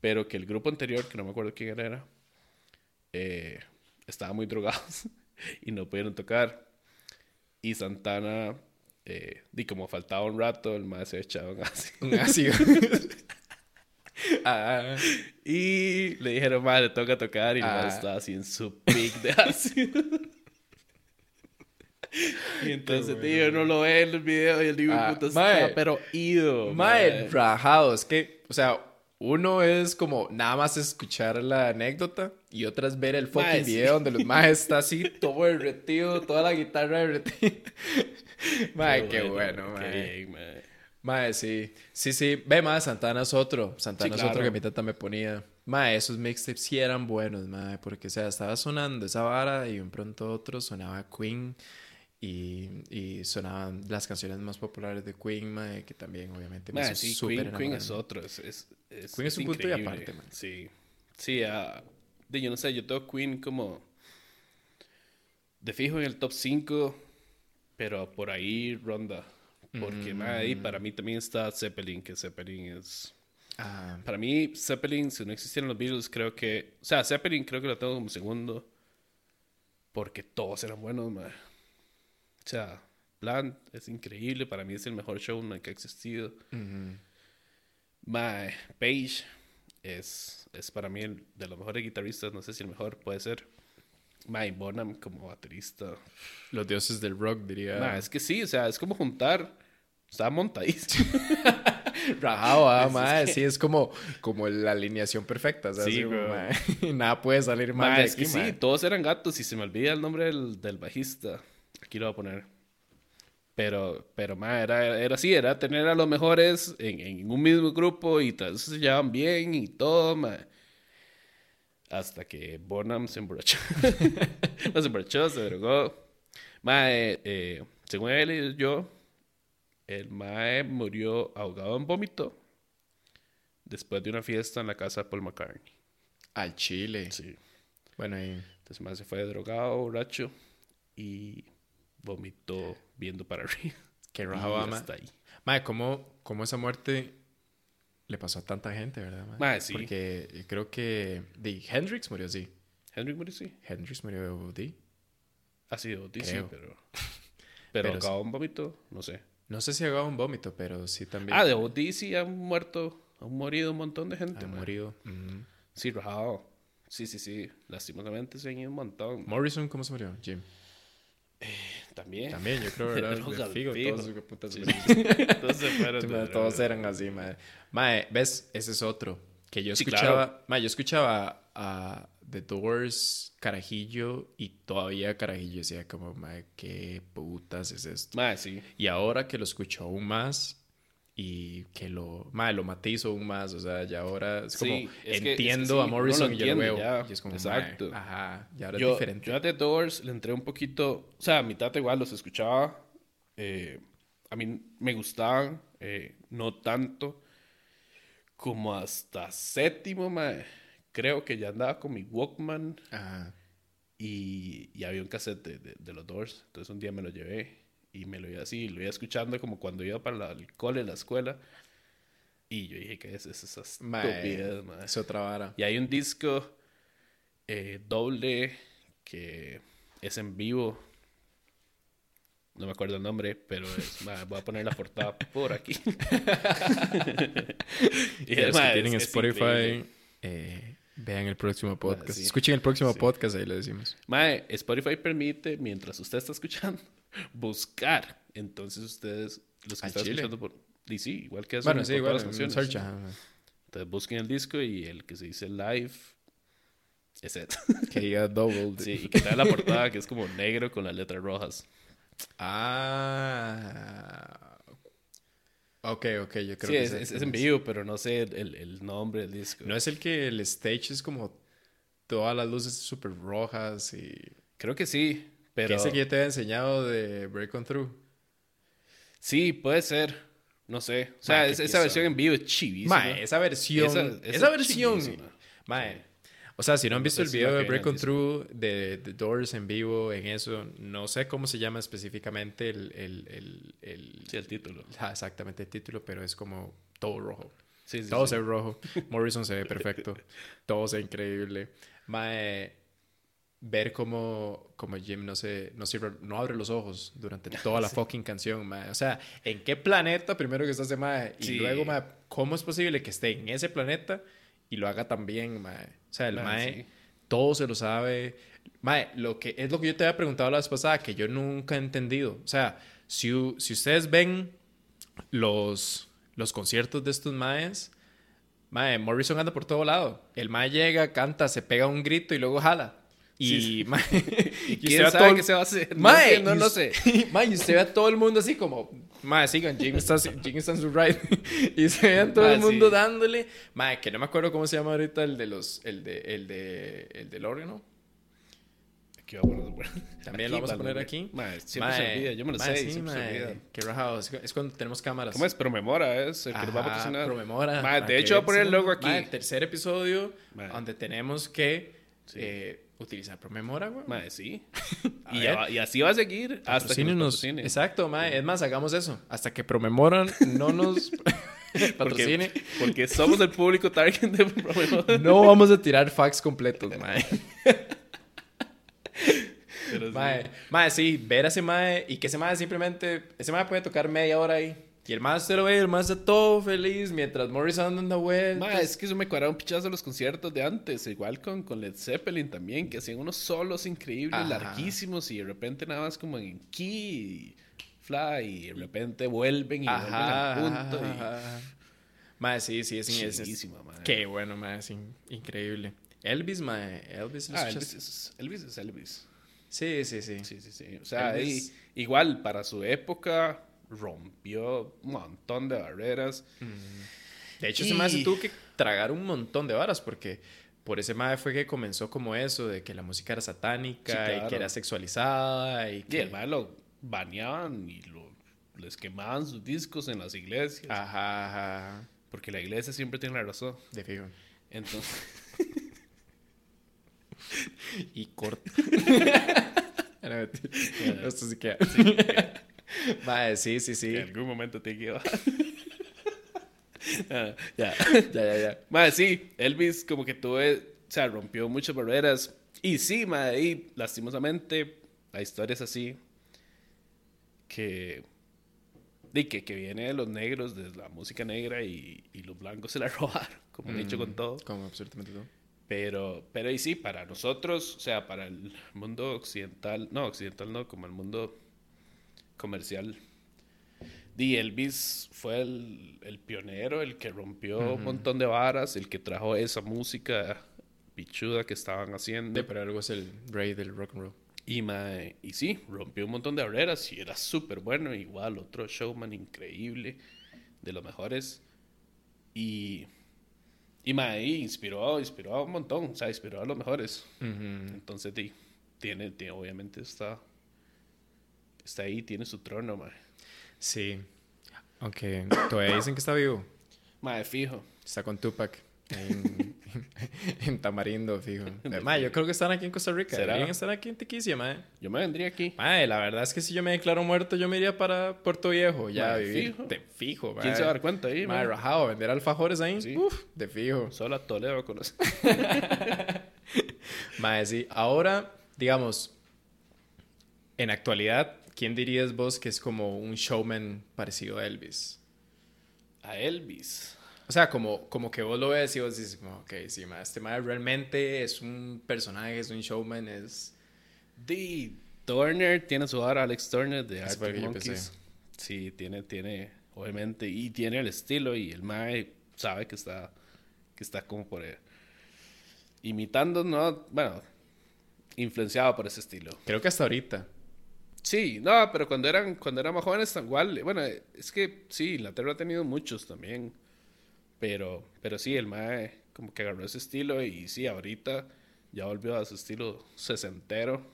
Pero que el grupo anterior, que no me acuerdo quién era, eh, estaba muy drogados (laughs) y no pudieron tocar. Y Santana, eh, y como faltaba un rato, el mae se echaba un ácido. Un ácido. (laughs) ah, Y le dijeron, mae, le toca tocar. Y el mae Ah. estaba así en su pic de ácido. (laughs) y entonces, tío, no lo ve en el video y el libro Ah, estaba pero ido. mae, rajado. Es que, o sea, uno es como nada más escuchar la anécdota y otra es ver el fucking Mae, sí. video donde los (laughs) maes está así, todo derretido, toda la guitarra derretida. (laughs) mae, qué bueno, Qué mae. mae. Mae, sí. Sí, sí. Ve, mae, Santana es otro. Santana Sí, es otro claro. que mi tata me ponía. Mae, esos mixtapes sí eran buenos, mae. Porque, o sea, estaba sonando esa vara y de un pronto otro sonaba Queen. Y, y sonaban las canciones más populares de Queen, mae, que también, obviamente, me sí, súper Queen, Queen es otro. Es, es, es, Queen es un punto y aparte, man. Sí. Sí, ah, de, yo no sé, yo tengo Queen como de fijo en el top 5, pero por ahí ronda. Porque, Mm. mae, ahí para mí también está Zeppelin, que Zeppelin es... Ah, Para mí, Zeppelin, si no existieran los Beatles, creo que... O sea, Zeppelin creo que lo tengo como segundo. Porque todos eran buenos, mae. O sea, Plant es increíble. Para mí es el mejor show mae, que ha existido. ujú. Mae, Page es, es para mí el de los mejores guitarristas. No sé si el mejor puede ser. Mae, Bonham como baterista. Los dioses del rock, diría. Es que sí, o sea, es como juntar... Está montadísimo. (laughs) Rajado, ah, mae. que- Sí, es como, como la alineación perfecta. O sea, Sí, así (laughs) Nada puede salir mal Mae, de es aquí, que sí, todos eran gatos y se me olvida el nombre del, del bajista. Aquí lo voy a poner. Pero, pero, mae, era, era así, era tener a los mejores en, en un mismo grupo y todos se llevaban bien y todo, mae. Hasta que Bonham se emborrachó. (laughs) no se emborrachó, se drogó. Mae, eh, según él y yo, el mae murió ahogado en vómito después de una fiesta en la casa de Paul McCartney. Al chile. Sí. Bueno, y... Entonces, más se fue drogado, borracho y vomitó viendo para arriba. Qué rajado, mae. hasta ahí. Mae, ¿cómo, ¿cómo esa muerte le pasó a tanta gente, verdad? Mae? Mae, sí. Porque yo creo que de Hendrix murió así. Henry murió, sí. Hendrix murió de OD. Ha sido sí, Creo. pero. (laughs) Pero, Pero acabó un vómito, no sé. No sé si haga un vómito, pero sí también Ah, de OD sí han muerto, han morido un montón de gente. ha mae. morido. Ujú. Sí, rajado. Sí, sí, sí. Lastimosamente se han ido un montón. Morrison, ¿cómo se murió? Jim. También. También, yo creo, (laughs) De figo, fijo. todos, putas, Sí, sí, sí. Todos drogas. eran así, mae. Mae, ¿ves? Ese es otro. Que yo Sí, escuchaba... claro. Mae, yo escuchaba a The Doors, Carajillo, y todavía Carajillo decía como, mae, ¿qué putas es esto? Mae, sí. Y ahora que lo escucho aún más y que lo, mae, lo matizo aún más, o sea, ya ahora es como, Sí, es que- es que entiendo sí, a Morrison y yo lo veo. ya. Y es como, Exacto. ajá, y ahora es Yo, diferente. yo a The Doors le entré un poquito, o sea, a mi tata igual los escuchaba, eh, a mí me gustaban, eh, no tanto, como hasta séptimo, mae. creo que ya andaba con mi Walkman Ajá. y, y había un cassette de, de- de los Doors, entonces un día me lo llevé y me lo iba así, lo iba escuchando como cuando iba para la- el cole, la escuela. Y yo dije, ¿qué es esa estupidez, mae? es otra vara. Y hay un disco eh, doble que es en vivo. No me acuerdo el nombre, pero es, (laughs) voy a poner la portada por aquí. (laughs) (laughs) Y los que tienen es- Spotify, eh, vean el próximo podcast. sí. Escuchen el próximo Sí. podcast, ahí le decimos. Mae, Spotify permite, mientras usted está escuchando, buscar. Entonces ustedes, los que Al están chile. escuchando por... Y sí, igual que hacen Bueno, sí, igual, las canciones, search, sí. ajá, ajá. Entonces busquen el disco y el que se dice live es ese. (laughs) Que diga double. Sí, y que trae la portada que es como negro con las letras rojas. Ah. Ok, ok, yo creo sí, que es en vivo, pero no sé el, el nombre del disco. No es el que el stage es como todas las luces súper rojas y... Creo que sí, Pero... ese que yo te había enseñado de Break On Through. Sí, puede ser. No sé. O sea, Ma, qué es- esa versión en vivo es chivísima. Mae, esa versión... Esa- Esa, esa es versión... Mae. O sea, si no han visto el video de Break On Through de The Doors en vivo, en eso, no sé cómo se llama específicamente el... el, el, el- Sí, el título. Ah, exactamente el título, pero es como todo rojo. Sí, sí, Todo se ve rojo. Morrison se ve perfecto. (laughs) Todo se ve increíble. Mae, ver cómo, cómo Jim no se, no, cierra- no abre los ojos durante toda la fucking canción, mae. O sea, ¿en qué planeta primero que está ese mae? Y Sí. luego, mae, ¿cómo es posible que esté en ese planeta y lo haga tan bien, mae? O sea, el Mae, mae, sí. todo se lo sabe. Mae, lo que, es lo que yo te había preguntado la vez pasada, que yo nunca he entendido. O sea, si, si ustedes ven los, los conciertos de estos maes, mae, Morrison anda por todo lado. El mae llega, canta, se pega un grito y luego jala. Y, Sí. mae, (laughs) ¿Y quién sabe todo- qué se va a hacer? Mae, no, no, no sé. (laughs) Mae, y usted ve a todo el mundo así como, mae, sigan, Jim está, Jim está en su ride. (laughs) y se ve a todo el mundo sí. dándole. Mae, que no me acuerdo cómo se llama ahorita el de los, el de, el de, el del órgano. Aquí vamos a poner- También Aquí, lo vamos a poner aquí. Mae, siempre se Mae, olvida, yo me lo mae, sé, sí, siempre se olvida. Qué rajado. Es, cuando tenemos cámaras. ¿Cómo es? Promemora es el que nos va a Ajá, patrocinar. Promemora. De hecho, voy a poner el logo aquí. tercer episodio donde tenemos que Sí. eh, utilizar Promemora, güey. Mae, sí. (laughs) Y, ver. va- y así va a seguir hasta que nos. Exacto, mae. Es más, hagamos eso. Hasta que Promemoran no nos (laughs) patrocine. Porque, porque somos el público target de Promemora. No vamos a tirar fax completos, mae. Pero sí. Mae, mae, sí, ver a ese mae y que ese mae simplemente, ese mae puede tocar media hora ahí. Y el lo ve, el está todo feliz mientras Morrison anda dando vueltas. Ma, es que eso me cuadraba un pichazo los conciertos de antes. Igual con, con Led Zeppelin también, que hacían unos solos increíbles, Ajá. larguísimos, y de repente nada más como en key, fly, y de repente vuelven y vuelven al punto. y- ajá. Sí, sí, es, es, es- mae. Qué bueno, mae, es in- increíble. Elvis, mae, Elvis. ¿lo Ah? Elvis es, Elvis es Elvis. Sí, sí, sí. Sí, sí, sí. O sea, Elvis- y- igual para su época rompió un montón de barreras. De hecho, ese Y- mae se tuvo que tragar un montón de varas porque por ese mae fue que comenzó como eso de que la música era satánica Sí, y que era sexualizada y Y que... el mae lo baneaban y lo, les quemaban sus discos en las iglesias. Ajá, ajá. Porque la iglesia siempre tiene la razón. De fijo. Entonces, (laughs) Y corta. (laughs) (laughs) No. Esto sí queda. (laughs) Mae, sí, sí, sí. en algún momento tiene que bajar. (laughs) Ah, ya. Ya, ya, ya. Madre, sí, Elvis como que tuve, o sea, rompió muchas barreras. Y sí, madre, y lastimosamente la historia es así. Que, de que, que viene de los negros, de la música negra, y, y los blancos se la (laughs) robaron, como han hecho con todo. Como absolutamente todo. Pero, pero y sí, para nosotros, o sea, para el mundo occidental, no, occidental no, como el mundo comercial. Di Elvis fue el, el pionero, el que rompió un montón de varas, el que trajo esa música pichuda que estaban haciendo. Sí, pero algo es el rey del rock and roll. Y, mae, y sí, rompió un montón de barreras y era súper bueno. Igual, otro showman increíble, de los mejores. Y, y mae, y inspiró, inspiró a un montón, o sea, inspiró a los mejores. Entonces, di, tiene, tiene, obviamente está, está ahí, tiene su trono, mae. Sí. Aunque todavía dicen que está vivo. Mae, fijo. Está con Tupac. En, (laughs) en Tamarindo, fijo. (laughs) Mae, yo creo que están aquí en Costa Rica. ¿Será? Deberían estar aquí en Tequicia, mae. Yo me vendría aquí. Mae, la verdad es que si yo me declaro muerto, yo me iría para Puerto Viejo, ya Mae, vivir. fijo. De fijo, mae. ¿Quién se va a dar cuenta ahí, Mae, mae? rajado, vender alfajores ahí. Sí. Uf, de fijo. (laughs) Solo a Toledo conoce. Mae, sí. Ahora, digamos, en actualidad, ¿quién dirías vos que es como un showman parecido a Elvis? A Elvis. O sea, como, como que vos lo ves y vos dices, ok, sí, mae, este mae realmente es un personaje, es un showman, es... The Turner tiene su vara, Alex Turner de Arctic Monkeys. Sí, tiene, tiene, obviamente, y tiene el estilo y el Mae sabe que está, que está como por eh, imitando, no, bueno, influenciado por ese estilo. Creo que hasta ahorita. Sí, no, pero cuando eran, cuando eran más jóvenes, igual, bueno, es que sí, Inglaterra ha tenido muchos también, pero, pero sí, el Mae como que agarró ese estilo y sí, ahorita ya volvió a su estilo sesentero,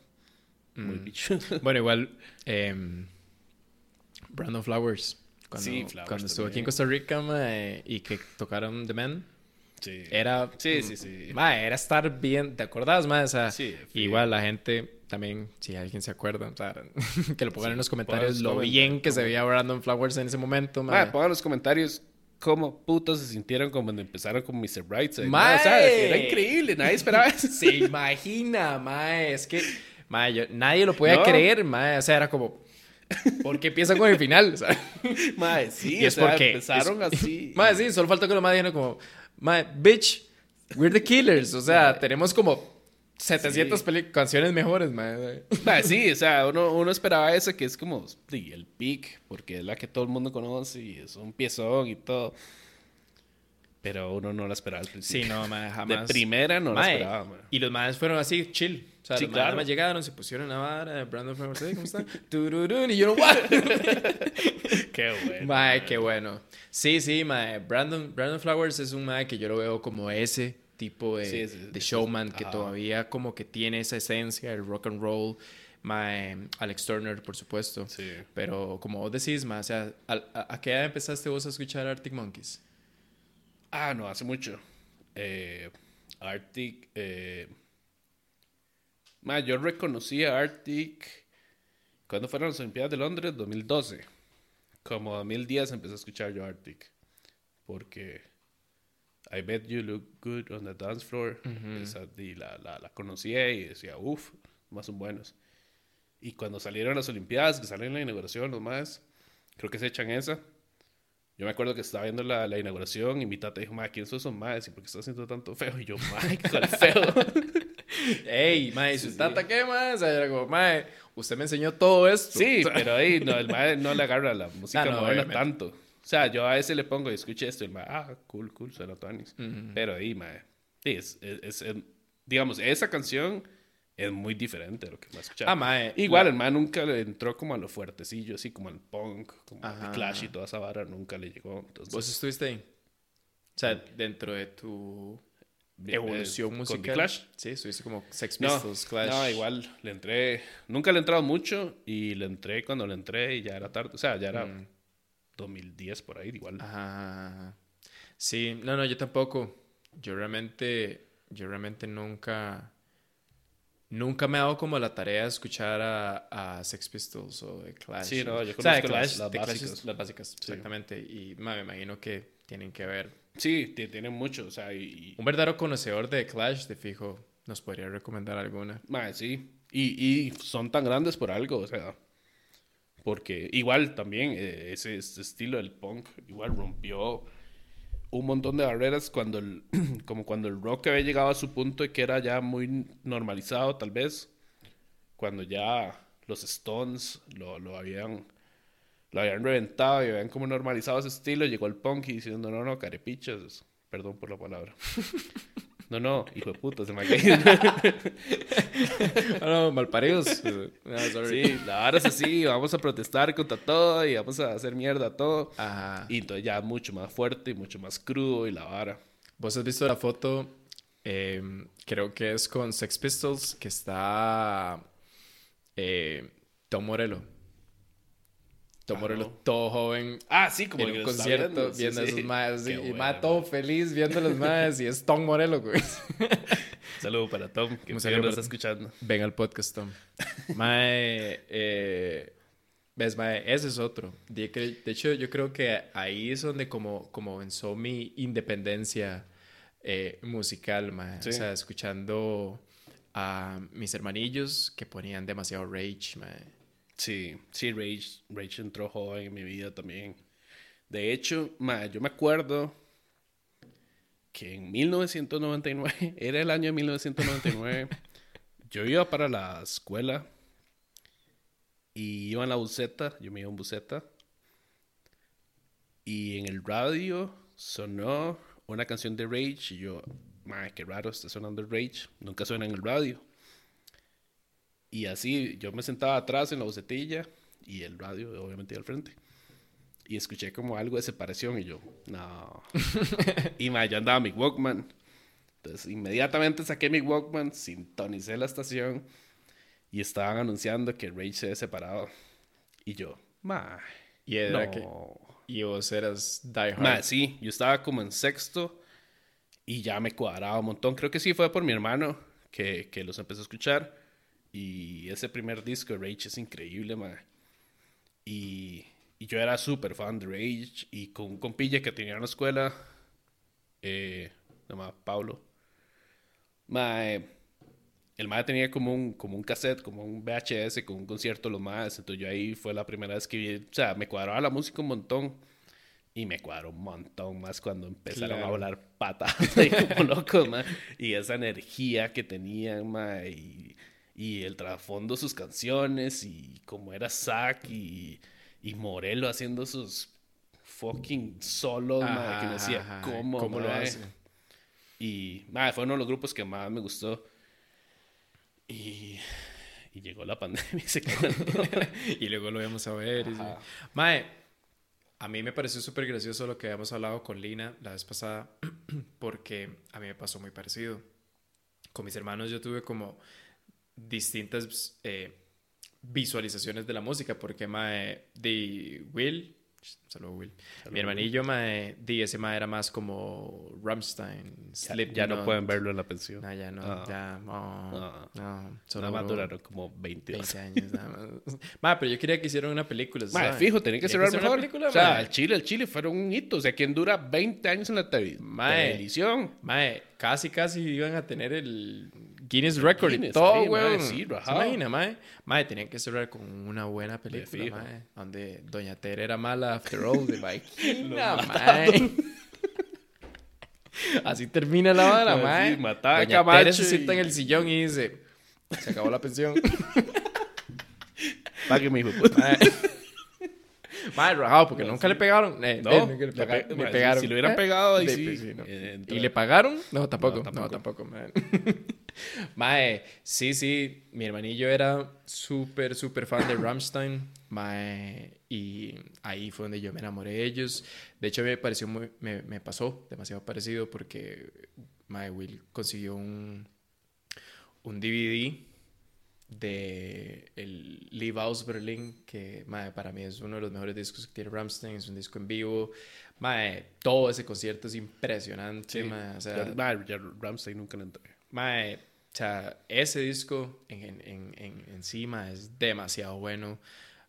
muy Mm. bicho. (laughs) Bueno, igual, em, Brandon Flowers. Cuando, Sí, Flowers cuando estuvo aquí en Costa Rica, mae, y que tocaron The Man, Sí. era... Sí, sí, sí. Mae, era estar bien, ¿te acordás, mae? O sea, Sí, igual la gente también, si alguien se acuerda, o sea, (laughs) que lo pongan en los comentarios lo bien que se veía Brandon Flowers en ese momento, mae. Mae, pongan en los comentarios cómo putos se sintieron cuando empezaron con Mr. Brightside. O sea, era increíble, nadie esperaba eso. (laughs) Se imagina, mae. Es que, mae, yo- nadie lo podía No. creer, mae. O sea, era como, ¿por qué empieza con el final? O sea, (laughs) Mae, sí, y es o sea, porque empezaron es- así. Mae, sí, solo falta que lo más dijeron como, mae, bitch, we're the killers. O sea, tenemos como 700 Sí. canciones mejores. (laughs) Mae, sí, o sea, uno, uno esperaba eso que es como sí, el peak, porque es la que todo el mundo conoce y es un piezón y todo. Pero uno no la esperaba al Sí, principio. no, (laughs) mae, De jamás. primera no la esperaba, mae. Y los madres fueron así, chill. O sea, Sí, los claro. madres llegaron, se pusieron a vara, Brandon Flowers, "Hey, ¿cómo están? (laughs) Y yo, what? Qué bueno. Mae, qué bueno. Sí, sí, mae. Brandon, Brandon Flowers es un mae que yo lo veo como ese tipo de, Sí, showman que todavía como que tiene esa esencia, el rock and roll. Mae, Alex Turner, por supuesto. Sí. Pero como vos decís, mae, o sea, ¿a, a- a qué edad empezaste vos a escuchar Arctic Monkeys? Ah, no, hace mucho. Eh, Arctic. Eh... Ma, yo reconocí a Arctic cuando fueron las Olimpiadas de Londres, 2012. Como 2010 empecé a escuchar yo Arctic. Porque I Bet You Look Good on the Dance Floor. Esa, y la, la, la conocía y decía, uff, más son buenos. Y cuando salieron las Olimpiadas, que salen en la inauguración, los más, creo que se echan esa. Yo me acuerdo que estaba viendo la, la inauguración y mi tata dijo, ma, ¿quién son esos maes? ¿Y por qué está haciendo tanto feo? Y yo, ma, (laughs) ¿cuál feo? (laughs) ¡Ey, mae! ¿Su Sí. tata qué más? Era como, mae, usted me enseñó todo esto. sí, (laughs) pero ahí no, el mae no le agarra la música Ah, no, moderna tanto. O sea, yo a veces le pongo y escuche esto y el mae, ah, cool, cool, suena tuanis. Ujú. Pero ahí, mae, sí, es, es, es- digamos, esa canción es muy diferente de lo que me ha escuchado. Ah, mae. Igual, la- el mae nunca le entró como a lo fuertecillo, así como al punk, como al Clash y toda esa vara, nunca le llegó. Entonces, ¿Vos estuviste ahí? O sea, dentro de tu eh, evolución con musical. The Clash. Sí, estuviste como Sex No, Pistols, Clash. no, igual le entré. Nunca le he entrado mucho y le entré cuando le entré y ya era tarde. O sea, ya era Mm. 2010 por ahí, igual. Ajá. Sí, no, no, yo tampoco. Yo realmente, yo realmente nunca, nunca me he dado como la tarea de escuchar a, a Sex Pistols o de Clash. Sí, no, yo o sea, de conozco las- Clash, las básicas. es- las básicas, exactamente. Y ma, me imagino que tienen que ver. Sí, ti- tiene mucho. O sea, y. y- Un verdadero conocedor de Clash, de fijo, nos podría recomendar alguna. mae, sí. Y, y son tan grandes por algo, o sea. Porque igual también eh, ese, estilo del punk igual rompió un montón de barreras cuando el, (clears throat) como cuando el rock había llegado a su punto de que era ya muy normalizado tal vez cuando ya los Stones lo, lo habían lo habían reventado y habían como normalizado ese estilo llegó el punk y diciendo no no carepichas perdón por la palabra (laughs) no no hijo de puta se me (laughs) (laughs) Ah, no, malparidos. No, sorry. Sí, la vara es así, vamos a protestar contra todo y vamos a hacer mierda todo. Ajá. Y entonces ya mucho más fuerte y mucho más crudo y la vara. ¿Vos has visto la foto? Eh, creo que es con Sex Pistols, que está eh, Tom Morello. Tom Ah, Morello no. todo joven Ah, sí, como en un concierto viendo, sí, a esos sí. Qué y bueno, todo feliz viendo a los maes y es Tom Morello, güey. (laughs) Saludo para Tom, que saludo lo está escuchando. Ven al podcast, Tom. (laughs) Mae, eh, ves, mae, ese es otro. De, hecho, yo creo que ahí es donde como, como comenzó mi independencia eh, musical, mae. Sí. O sea, escuchando a mis hermanillos que ponían demasiado rage, mae. Sí, sí, Rage, Rage entró joven en mi vida también. De hecho, ma, yo me acuerdo que en 1999, (laughs) era el año de 1999, (laughs) yo iba para la escuela y iba en la buseta, yo me iba en buseta, y en el radio sonó una canción de Rage y yo, ma, qué raro está sonando Rage, nunca suena en el radio. Y así yo me sentaba atrás en la bucetilla y el radio obviamente al frente. Y escuché como algo de separación y yo, no. (laughs) y ma, yo andaba mi Walkman. Entonces inmediatamente saqué mi Walkman, sintonicé la estación y estaban anunciando que Rage se había separado. Y yo, ma, Y era no. que... Y vos eras Die Hard. Ma, sí, yo estaba como en sexto y ya me cuadraba un montón. Creo que sí fue por mi hermano que, que los empezó a escuchar. Y ese primer disco de Rage es increíble, ma. Y, y yo era súper fan de Rage. Y con un compilla que tenía en la escuela, eh, llamaba Pablo. Ma, eh, el mae tenía como un, como un cassette, como un VHS con un concierto de los maes. Entonces yo ahí fue la primera vez que vi, o sea, me cuadraba la música un montón. Y me cuadró un montón más cuando empezaron Claro. a volar patadas (laughs) ahí como locos, ma. Y esa energía que tenían, ma. Y, y el trasfondo de sus canciones. Y como era Zack y, y Morelo haciendo sus fucking solos. Que me decía, Ajá, ¿cómo, ¿Cómo lo hace? Y ma, fue uno de los grupos que más me gustó. Y, y llegó la pandemia y se quedó. (laughs) y luego lo íbamos a ver. y. Mae, a mí me pareció súper gracioso lo que habíamos hablado con Lina la vez pasada, (clears throat) porque a mí me pasó muy parecido. Con mis hermanos yo tuve como distintas eh, visualizaciones de la música, porque mae, de Will, saludo Will, mi hermanillo, mae, de ese mae era más como Rammstein, Ya, Slipknot. ya no pueden verlo en la pensión. No, ya no, Ah. ya, no, Ah. no, solo Nada más duró duraron como 22. 20 años nada más. Ma, pero yo quería que hicieran una película. ¿sabe? fijo, tenía que Tenía ser ser mejor. una película, o sea, mae. el Chile, el Chile fueron un hito. O sea, quien dura 20 años en la Mae. televisión. Mae, casi, casi iban a tener el Guinness Record y Guinness todo, ahí, mae, weón. sí, ¿Se imagina, mae? Mae, tenían que cerrar con una buena película, mae. Donde Doña Tere era mala after all, de (laughs) Vikina, mae. Así termina la vara, Mae, mae. sí, Doña Camacho Tere se y- sienta en el sillón y dice, se acabó la pensión. (laughs) Págame, hijo puta. Mae. Mae, rajado, porque nunca le pegaron. Eh, No, eh, nunca le, le pega- pegaron. si le hubieran Eh, pegado, ahí sí, pues no. eh. ¿Y le pagaron? No, tampoco. No, No, tampoco. tampoco, (laughs) (laughs) mae. Sí, sí. Mi hermanillo era súper, súper fan de Rammstein. Mae, y ahí fue donde yo me enamoré de ellos. De hecho, me pareció muy... Me, me pasó demasiado parecido porque Mae Will consiguió un... Un DVD de el Live House Berlin, que mae, para mí es uno de los mejores discos que tiene Rammstein, es un disco en vivo. Mae, todo ese concierto es impresionante, Sí. mae, o sea, Ya- ya Ramsey nunca le entré. Mae, o sea, ese disco en, en, en, en- encima es demasiado bueno.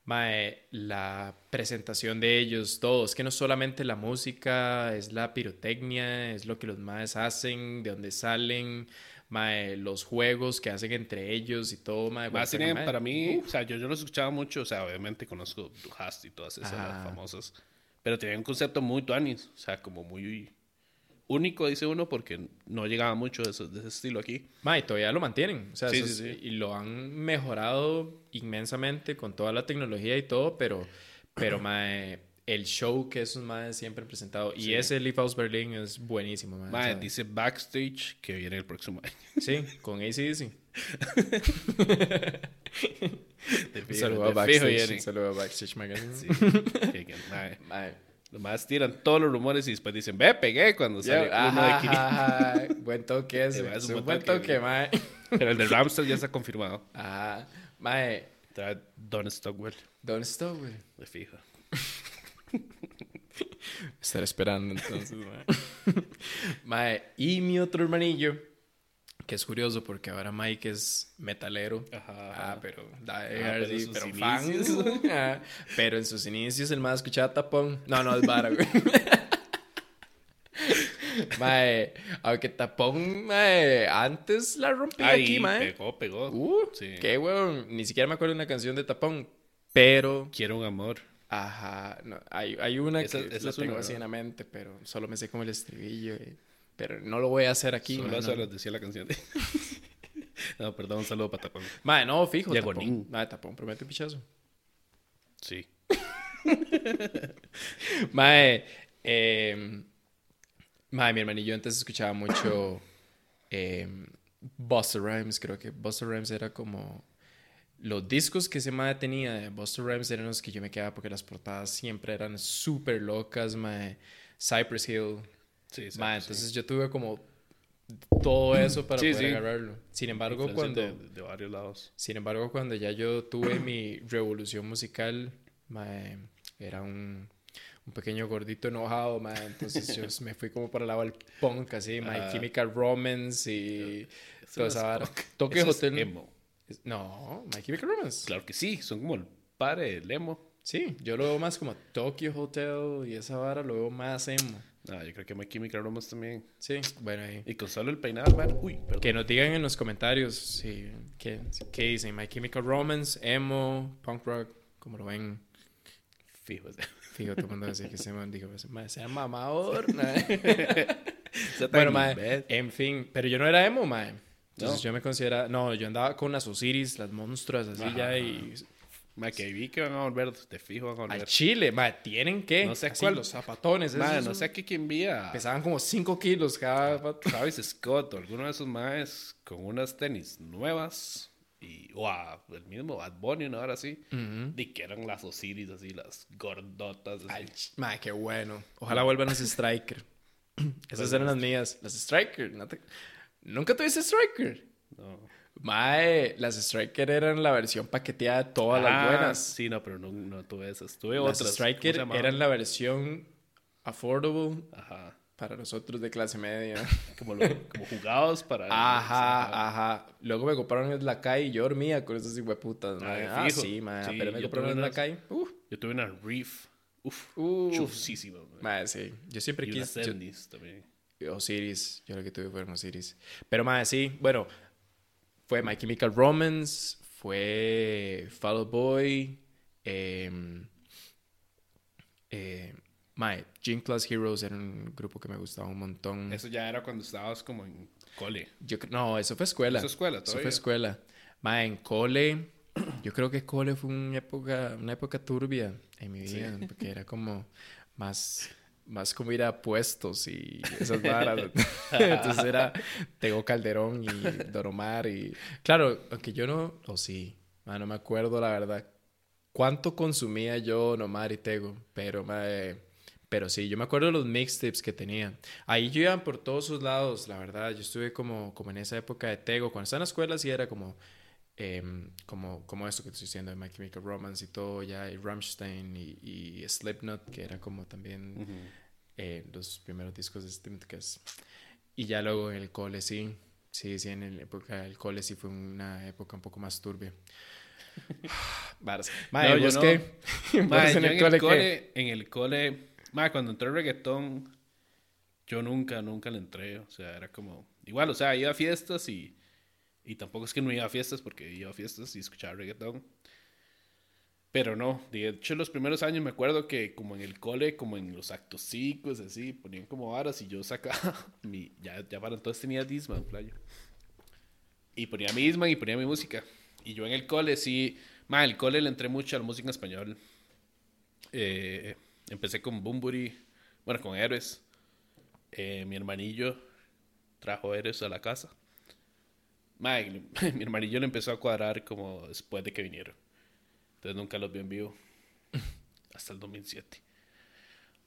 Mae, la presentación de ellos, todo, es que no solamente la música, es la pirotecnia, es lo que los maes hacen, de dónde salen, mae, los juegos que hacen entre ellos y todo, mae. Sea, tienen, mae, para mí, o sea, yo, yo los escuchaba mucho, o sea, obviamente conozco Duhast y todas esas Ajá. famosas, pero tenían un concepto muy tuanis, o sea, como muy único, dice uno, porque no llegaba mucho de, eso- de ese estilo aquí. Ma, y todavía lo mantienen. O sea, Sí, sí, es- sí. Y lo han mejorado inmensamente con toda la tecnología y todo, pero, pero mae, el show que esos maes siempre han presentado. Y ese Leaf House Berlin es buenísimo, Mae, sea, dice Backstage que viene el próximo año. Sí, con ACDC. De (laughs) Un fijo, saludo a Backstage. viene. Un saludo a Backstage Magazine. Sí, (laughs) que- que, Nomás tiran todos los rumores y después dicen, ve, pegué cuando sale uno de ajá, Kiri. ajá, (laughs) ajá. Buen toque ese. Es un buen toque, mae. Pero el de Ramstein ya está confirmado. Ajá. Mae, Trae Don Stockwell, ¿dónde está, güey? de fijo. (laughs) Estar esperando entonces, (laughs) mae. Mae, y mi otro hermanillo, que es curioso porque ahora Mike es metalero. Ajá. Ah, pero, da, Ah, pero en sí, sus pero. (laughs) Ah, pero en sus inicios el más escuchaba tapón. No, no, es vara, güey. (laughs) Mae, aunque tapón, mae, antes la rompí Ahí, aquí, mae. pegó, pegó. Uh, Sí. qué weón. Ni siquiera me acuerdo de una canción de tapón. Pero Quiero un amor. Ajá, no, hay, hay una Esa- que esa la tengo así ¿no? en la mente, pero solo me sé como el estribillo. eh, Pero no lo voy a hacer aquí. Solo eso no. decía la canción. (laughs) no, perdón, un saludo para Tapón. Mae, no, fijo. Tapón. Mae, tapón, promete un pichazo. Sí. (laughs) Mae, eh, mae, mi hermanillo antes escuchaba mucho eh, Buster Rhymes. Creo que Buster Rhymes era como. Los discos que ese mae tenía de Buster Rhymes eran los que yo me quedaba porque las portadas siempre eran súper locas, mae. Cypress Hill. Sí. Ma, sí. entonces yo tuve como todo (clears throat) eso para Sí, poder sí. agarrarlo. Sin embargo, cuando, De, de varios lados. sin embargo, cuando ya yo tuve mi revolución musical, ma, era un, un pequeño gordito enojado, ma, entonces yo (laughs) me fui como para el lado del punk, así, My Ah. Chemical Romance y toda esa es vara. es Hotel. emo. No, My Chemical Romance. Claro que sí, son como el padre del emo. Sí, yo lo veo más como Tokyo Hotel y esa vara lo veo más emo. Ah, yo creo que My Chemical Romance también. Sí, bueno, ahí. Y con solo el peinado, man. Uy, perdón. Que nos digan en los comentarios si, qué, qué dicen. My Chemical Romance, emo, punk rock, como lo ven. Fijo. Fijo, todo el mundo dice que se me dijo, "Mae, sea mamador. (laughs) bueno, mae, en fin, pero yo no era emo, mae. Entonces No. yo me considera, no, yo andaba con las Osiris, las monstruas, así Ajá, ya, y Mae, que vi que van a volver, de fijo van a al volver. chile, mae, tienen que, No sé así, cuál- los zapatones, esos no sé a qué quién vía. pesaban como 5 kilos cada zapato. Travis Scott o alguno de esos maes con unas tenis nuevas y a el mismo Bad Bunny ¿no? ahora sí Ujú. y que eran las Osiris así las gordotas así. Ay, mae, qué bueno. Ojalá vuelvan los Striker. (clears throat) Esas eran las mías. Las Striker. ¿no te- ¿Nunca tuviste Striker? no. Mae, las Striker eran la versión paqueteada de todas Ah, las buenas. sí no pero no, no tuve esas tuve Las otras Striker ¿Cómo se llamaban? eran la versión affordable ajá para nosotros de clase media. (laughs) como lo- como jugados para Ajá, ajá. Luego me compraron el Lakai y yo dormía con esas hijueputas. Ah, mae. Ah, sí, mae. Sí, pero me compraron el Lakai. Uh, yo tuve una Reef uf uh. chufísima mae. Mae, sí. Yo siempre quise. yo- también Osiris, yo lo que tuve fueron Osiris. Pero más sí, bueno, fue My Chemical Romance, fue Fall Out Boy, eh, eh, My Gym Class Heroes era un grupo que me gustaba un montón. eso ya era cuando estabas como en cole Yo, no, eso fue escuela. Eso es escuela Eso fue escuela. En cole, yo creo que cole fue una época, una época turbia en mi vida, porque era como más, más como ir a puestos y esas (laughs) varas. Entonces era Tego Calderón y Doromar y... Claro, aunque yo no... O sí, no me acuerdo la verdad cuánto consumía yo Nomar y Tego, pero mae, pero sí, yo me acuerdo de los mixtapes que tenía. Ahí yo iba por todos sus lados, la verdad. Yo estuve como, como en esa época de Tego. Cuando estaba en la escuela sí era como, em, como, como esto que te estoy diciendo de My Chemical Romance y todo, ya, y Rammstein y, y Slipknot, que era como también Ujú. eh, los primeros discos de Slipknot. que es- Y ya luego en el cole sí, sí, sí, en la época del cole sí fue una época un poco más turbia. (laughs) Varas. Mae, No, yo ¿vos no. ¿Vos Mae, en yo el cole cole, en el cole, mae, cuando entré el reggaetón, yo nunca, nunca le entré. O sea, era como, igual, o sea, iba a fiestas y, y tampoco es que no iba a fiestas porque iba a fiestas y escuchaba reggaetón. Pero no, de hecho, los primeros años me acuerdo que como en el cole, como en los actos cívicos, así, ponían como varas y yo sacaba (laughs) mi, ya, ya para entonces tenía Disman, playo. Y ponía mi Disman y ponía mi música. Y yo en el cole sí, ma, el cole le entré mucho a la música en español. Eh, empecé con Bumburi, bueno, con Héroes. Eh, mi hermanillo trajo Héroes a la casa. Ma, y (laughs) mi hermanillo le empezó a cuadrar como después de que vinieron. Entonces nunca los vi en vivo. (laughs) Hasta el 2007.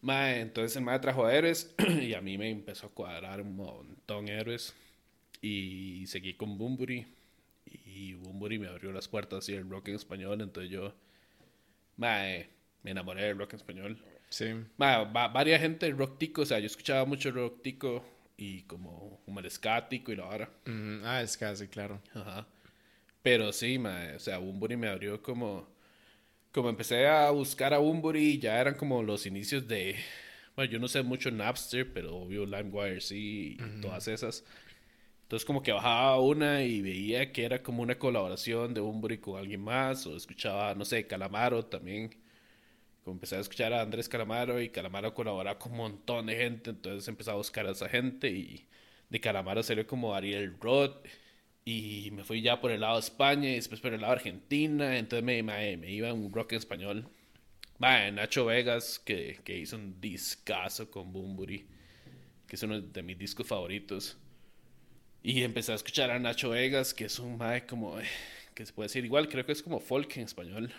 Ma, entonces el ma trajo Héroes (clears throat) y a mí me empezó a cuadrar un montón Héroes. Y seguí con Bumburi. Y Bumburi me abrió las puertas y el rock en español. Entonces yo, mae, me enamoré del rock en español. Sí. Ma, va- varias gente rock tico, o sea, yo escuchaba mucho rock tico y como como el ska tico y la vara. Ujú. Ah, es casi, claro. Ajá. Pero sí, ma, o sea, Bumburi me abrió como... Como empecé a buscar a Bumburi, ya eran como los inicios de... Bueno, yo no sé mucho Napster, pero obvio LimeWire sí, y todas esas. Entonces como que bajaba una y veía que era como una colaboración de Bumburi con alguien más, o escuchaba, no sé, Calamaro también. Como empecé a escuchar a Andrés Calamaro y Calamaro colaboraba con un montón de gente, entonces empecé a buscar a esa gente y de Calamaro salió como Ariel Roth y me fui ya por el lado de España y después por el lado de Argentina, entonces me, me, me iba a un rock en español. Va, Nacho Vegas, que, que hizo un discazo con Bumburi, que es uno de mis discos favoritos. Y empecé a escuchar a Nacho Vegas, que es un mae como, eh, que se puede decir igual, creo que es como folk en español.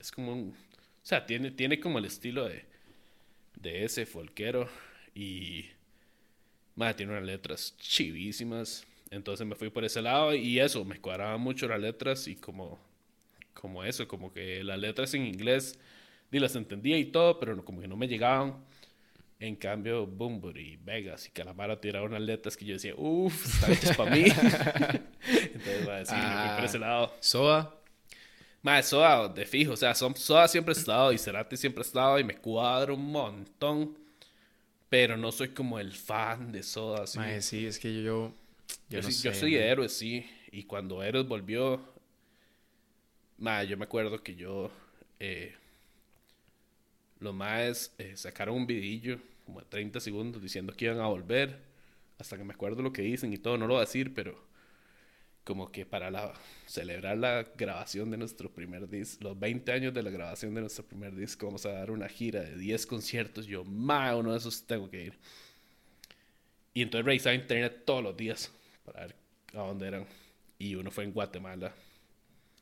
Es como un, o sea, tiene, tiene como el estilo de, de ese folquero y, mae, tiene unas letras chivísimas. Entonces me fui por ese lado y eso, me cuadraban mucho las letras y como, como eso, como que las letras en inglés, y las entendía y todo, pero no- como que no me llegaban. En cambio, Bumburi, Vegas y Calamaro tiraron unas letras que yo decía, uff, están hechas para mí. (laughs) Entonces, va a decir, me fui por Ah. ese lado. Soda. Más Soda, de fijo, o sea, Soda siempre ha estado y Cerati siempre ha estado y me cuadro un montón. Pero no soy como el fan de Soda. Mae, sí, es que yo. Yo, Yo, no sí- yo sé, soy mae. de Héroes, sí. Y cuando Héroes volvió, ma, yo me acuerdo que yo, eh, los maes eh, sacaron un vidillo, como de 30 segundos, diciendo que iban a volver. Hasta que me acuerdo lo que dicen y todo, no lo voy a decir, pero como que para la, celebrar la grabación de nuestro primer disco, los 20 años de la grabación de nuestro primer disco, vamos a dar una gira de 10 conciertos. Yo, ma, uno de esos tengo que ir. Y entonces revisaba internet todos los días para ver a dónde eran. Y uno fue en Guatemala.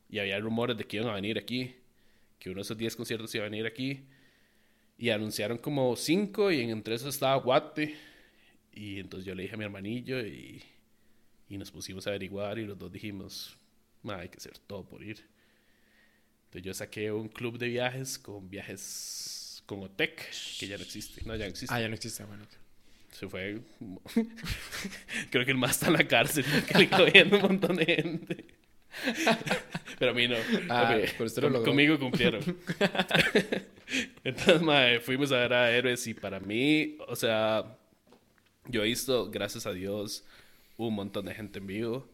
Y había rumores de que iban a venir aquí. Que uno de esos 10 conciertos iba a venir aquí. Y anunciaron como 5 y entre esos estaba Guate. Y entonces yo le dije a mi hermanillo y, y nos pusimos a averiguar y los dos dijimos, "Ma, hay que hacer todo por ir. Entonces yo saqué un club de viajes con viajes con OTEC, que ya no existe. No, ya no existe. Ah, ya no existe, bueno. Se fue. (laughs) Creo que el más está en la cárcel (laughs) porque le cogiendo un montón de gente. (laughs) Pero a mí no. Ah, Ok, pero usted lo. Conmigo cumplieron. Entonces, mae, fuimos a ver a Héroes y para mí, o sea, yo he visto, gracias a Dios, un montón de gente en vivo.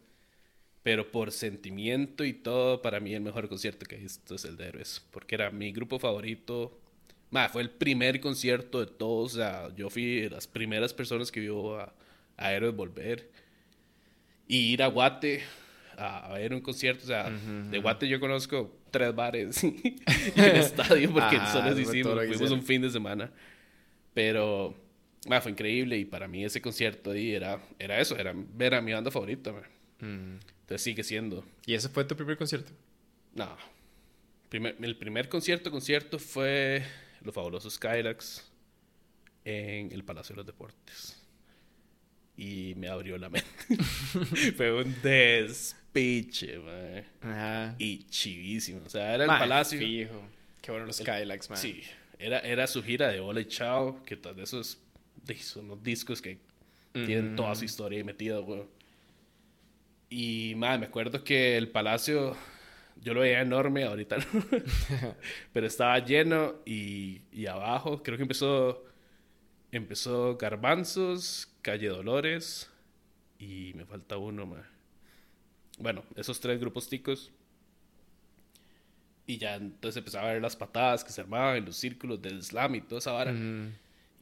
Pero por sentimiento y todo, para mí el mejor concierto que he visto es el de Héroes. Porque era mi grupo favorito. Ma, fue el primer concierto de todos. O sea, yo fui de las primeras personas que vio a, a Héroes volver. Y ir a Guate a, a ver un concierto. O sea, de Guate yo conozco tres bares (laughs) y (laughs) el estadio porque Ah, solo hicimos. Fuimos hicieron. un fin de semana. Pero ma, fue increíble y para mí ese concierto ahí era, era eso, era ver a mi banda favorita. Mm. Entonces sigue siendo. ¿Y ese fue tu primer concierto? No. Primer- el primer concierto, concierto fue Los Fabulosos Skylax en el Palacio de los Deportes. Y me abrió la (laughs) mente. (laughs) fue un despiche, mae. Ajá. Y chivísimo. O sea, era el Palacio. Fijo. Qué bueno los Skylax, man. Sí, era, era su gira de Hola y Chao, que tras de esos de- son unos discos que tienen toda su historia ahí metida, güey. Y, madre, me acuerdo que el palacio, yo lo veía enorme, ahorita no, (laughs) pero estaba lleno y, y abajo, creo que empezó, empezó Garbanzos, Calle Dolores y me falta uno, madre. Bueno, esos tres grupos ticos. Y ya entonces empezaba a ver las patadas que se armaban en los círculos del slam y toda esa vara.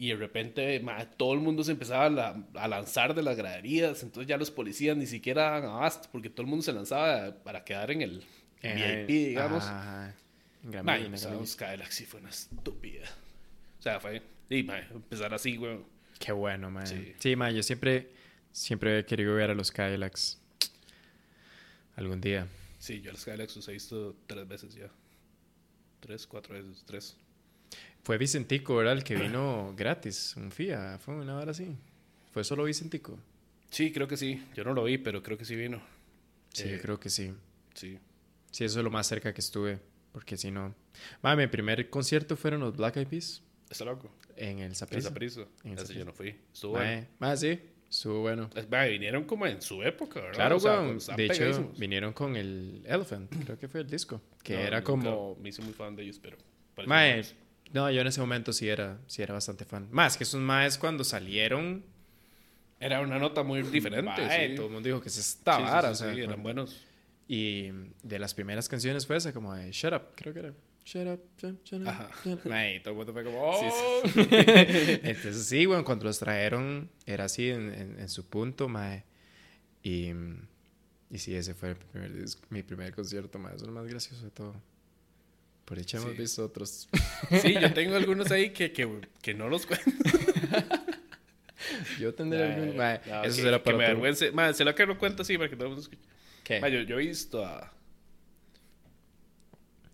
Y de repente ma, todo el mundo se empezaba a, la- a lanzar de las graderías. Entonces ya los policías ni siquiera daban abasto porque todo el mundo se lanzaba para quedar en el VIP, digamos. Ajá. Ma, y empezaba a fue una estúpida. O sea, fue. Y ma, empezar así, güey. Qué bueno, man. Sí. Sí, man, yo siempre, siempre he querido ver a los Skylax. Algún día. Sí, yo a los Skylax los he visto tres veces ya. Tres, cuatro veces, tres. Fue Vicentico, ¿verdad? El que vino gratis, un FIA, fue una hora así. Fue solo Vicentico. Sí, creo que sí. Yo no lo vi, pero creo que sí vino. Sí, Eh, yo creo que sí. Sí. Sí, eso es lo más cerca que estuve, porque si no... Man, mi primer concierto fueron los Black Eyed Peas. Está loco. En el. Saprissa. En Ese Saprissa. yo no fui. Estuvo bueno. Mae, mae, sí, estuvo bueno. Mae, vinieron como en su época, ¿verdad? Claro, O sea, weón. De hecho, vinieron con el Elephant, creo que fue el disco. Que No, era como. Me hice muy fan de ellos, pero... Mae. No, yo en ese momento sí era, sí era bastante fan. Más que esos maes cuando salieron. Era una nota muy diferente, sí. Todo el mundo dijo que se Sí, estaba. sí, o sea, eran buenos. Y de las primeras canciones fue esa, como de Shut Up, creo que era. Shut Up, shut, shut up. Ajá. shut up. Todo el mundo fue como. "Oh". (laughs) Entonces, sí, bueno, cuando los trajeron, era así en, en- en su punto, mae. Y, y sí, ese fue el primer mi primer concierto, mae. Eso es lo más gracioso de todo. Por dicha hemos Sí. visto otros. (laughs) Sí, yo tengo algunos ahí que, que, que no los cuento. Yo tendré algún. mae, No, eso que- será que para me otro- avergüence. Mae, se lo que no cuento así para que todo el mundo escuche. ¿Qué? Mae, yo, yo he visto a...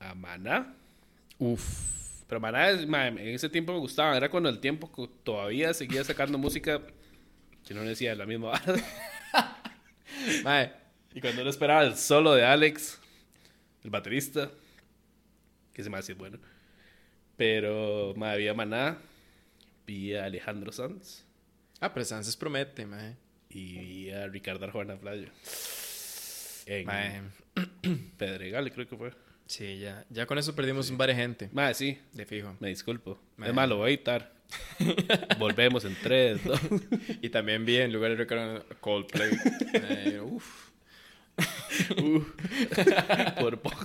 A Maná. Uf. Pero Maná, es- mae, en ese tiempo me gustaba. Era cuando el tiempo todavía seguía sacando música que no decía la misma vara. (laughs) Y cuando uno esperaba el solo de Alex, el baterista, que se me hace bueno. Pero mae, había Maná, vi a Alejandro Sanz Ah, pero Sanses promete, mae. y vi a Ricardo Arjona Playo. En. (clears throat) Pedregal, creo que fue. Sí, ya, ya con eso perdimos un bar de gente. Mae, sí, De fijo. me disculpo. Mae. Es más, lo voy a editar. (laughs) Volvemos en 3, 2. (laughs) Y también vi en lugar de Ricardo Coldplay. (laughs) Mae, uf. Por poco,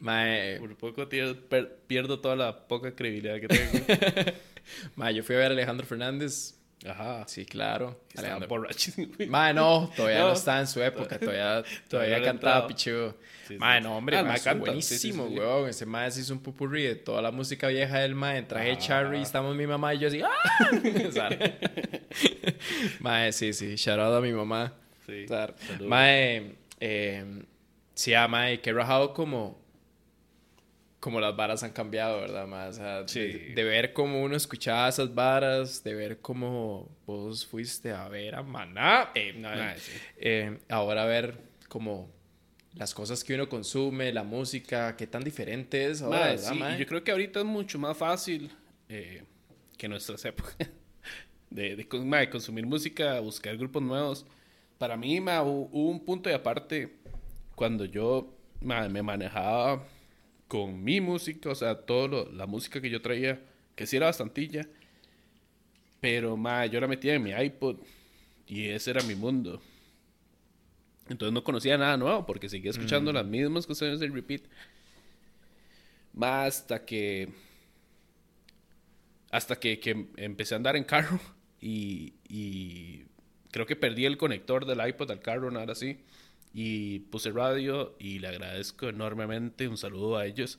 Mae, por poco tío, per- pierdo toda la poca credibilidad que tengo. (laughs) mae, yo fui a ver a Alejandro Fernández. Ajá. Sí, claro. Estaba Alejandro. borrachísimo. güey. Mae, no, todavía no, No. está en su época. Todavía, Todavía no cantaba pichudo. Sí. Mae, no, hombre, Ah, mae, mae canta. Sí, sí, buenísimo, weón. Ese mae se hizo un pupurrí de toda la música vieja del mae. En traje Ah. Charlie, estamos mi mamá y yo así. ¡Ah! (laughs) (laughs) Mae, sí, sí. Shout out a mi mamá. Sí. Mae, eh, sí, ah, mae, que rajado como, como las varas han cambiado, ¿verdad, mae? O sea, Sí. de, de ver cómo uno escuchaba esas varas, de ver cómo vos fuiste a ver a Maná, eh, no, sí. eh, ahora ver como las cosas que uno consume, la música, qué tan diferente es ahora, Mae, ¿verdad, sí, mae? y yo creo que ahorita es mucho más fácil eh, que nuestras (laughs) épocas de, de mae, consumir música, buscar grupos nuevos. Para mí mae, hu- hubo un punto de aparte cuando yo me manejaba con mi música, o sea, toda la música que yo traía, que sí era bastantilla, pero mae, yo la metía en mi iPod y ese era mi mundo. Entonces no conocía nada nuevo porque seguía escuchando las mismas canciones de repeat. Más hasta que. Hasta que, que empecé a andar en carro y, y creo que perdí el conector del iPod al carro, nada así. Y puse radio y le agradezco enormemente. Un saludo a ellos,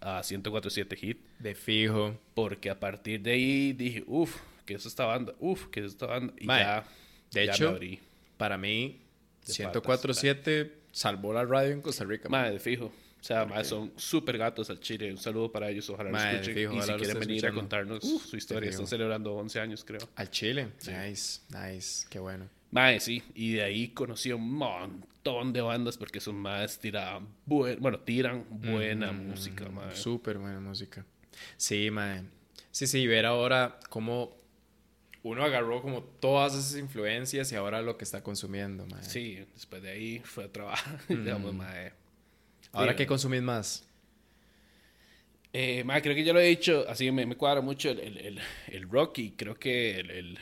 a 1047 Hit, De fijo. porque a partir de ahí dije, uff, que es esta banda, uff, que es esta banda. Y Mae, ya, de ya me hecho, abrí. Para mí, De 104.7 salvó la radio en Costa Rica. Madre, de fijo. O sea, mae, son súper gatos al chile. Un saludo para ellos. Ojalá Mae, lo escuchen. fijo, y si ojalá quieren venir a escuchando. contarnos Uf, su historia. Están celebrando 11 años, creo. Al Chile. Nice, nice. Qué bueno. Mae, sí. Y de ahí conocí un montón de bandas porque son más tiraban buen, bueno, tiran buena Mm, música, mae. Súper buena música. Sí, mae. Sí, sí, ver ahora cómo uno agarró como todas esas influencias y ahora lo que está consumiendo, mae. Sí, después de ahí fue a trabajar. (laughs) digamos, mae. Ahora, Sí, ¿qué consumís más? Eh, mae, creo que ya lo he dicho, así me, me cuadra mucho el, el, el, el rock y creo que el,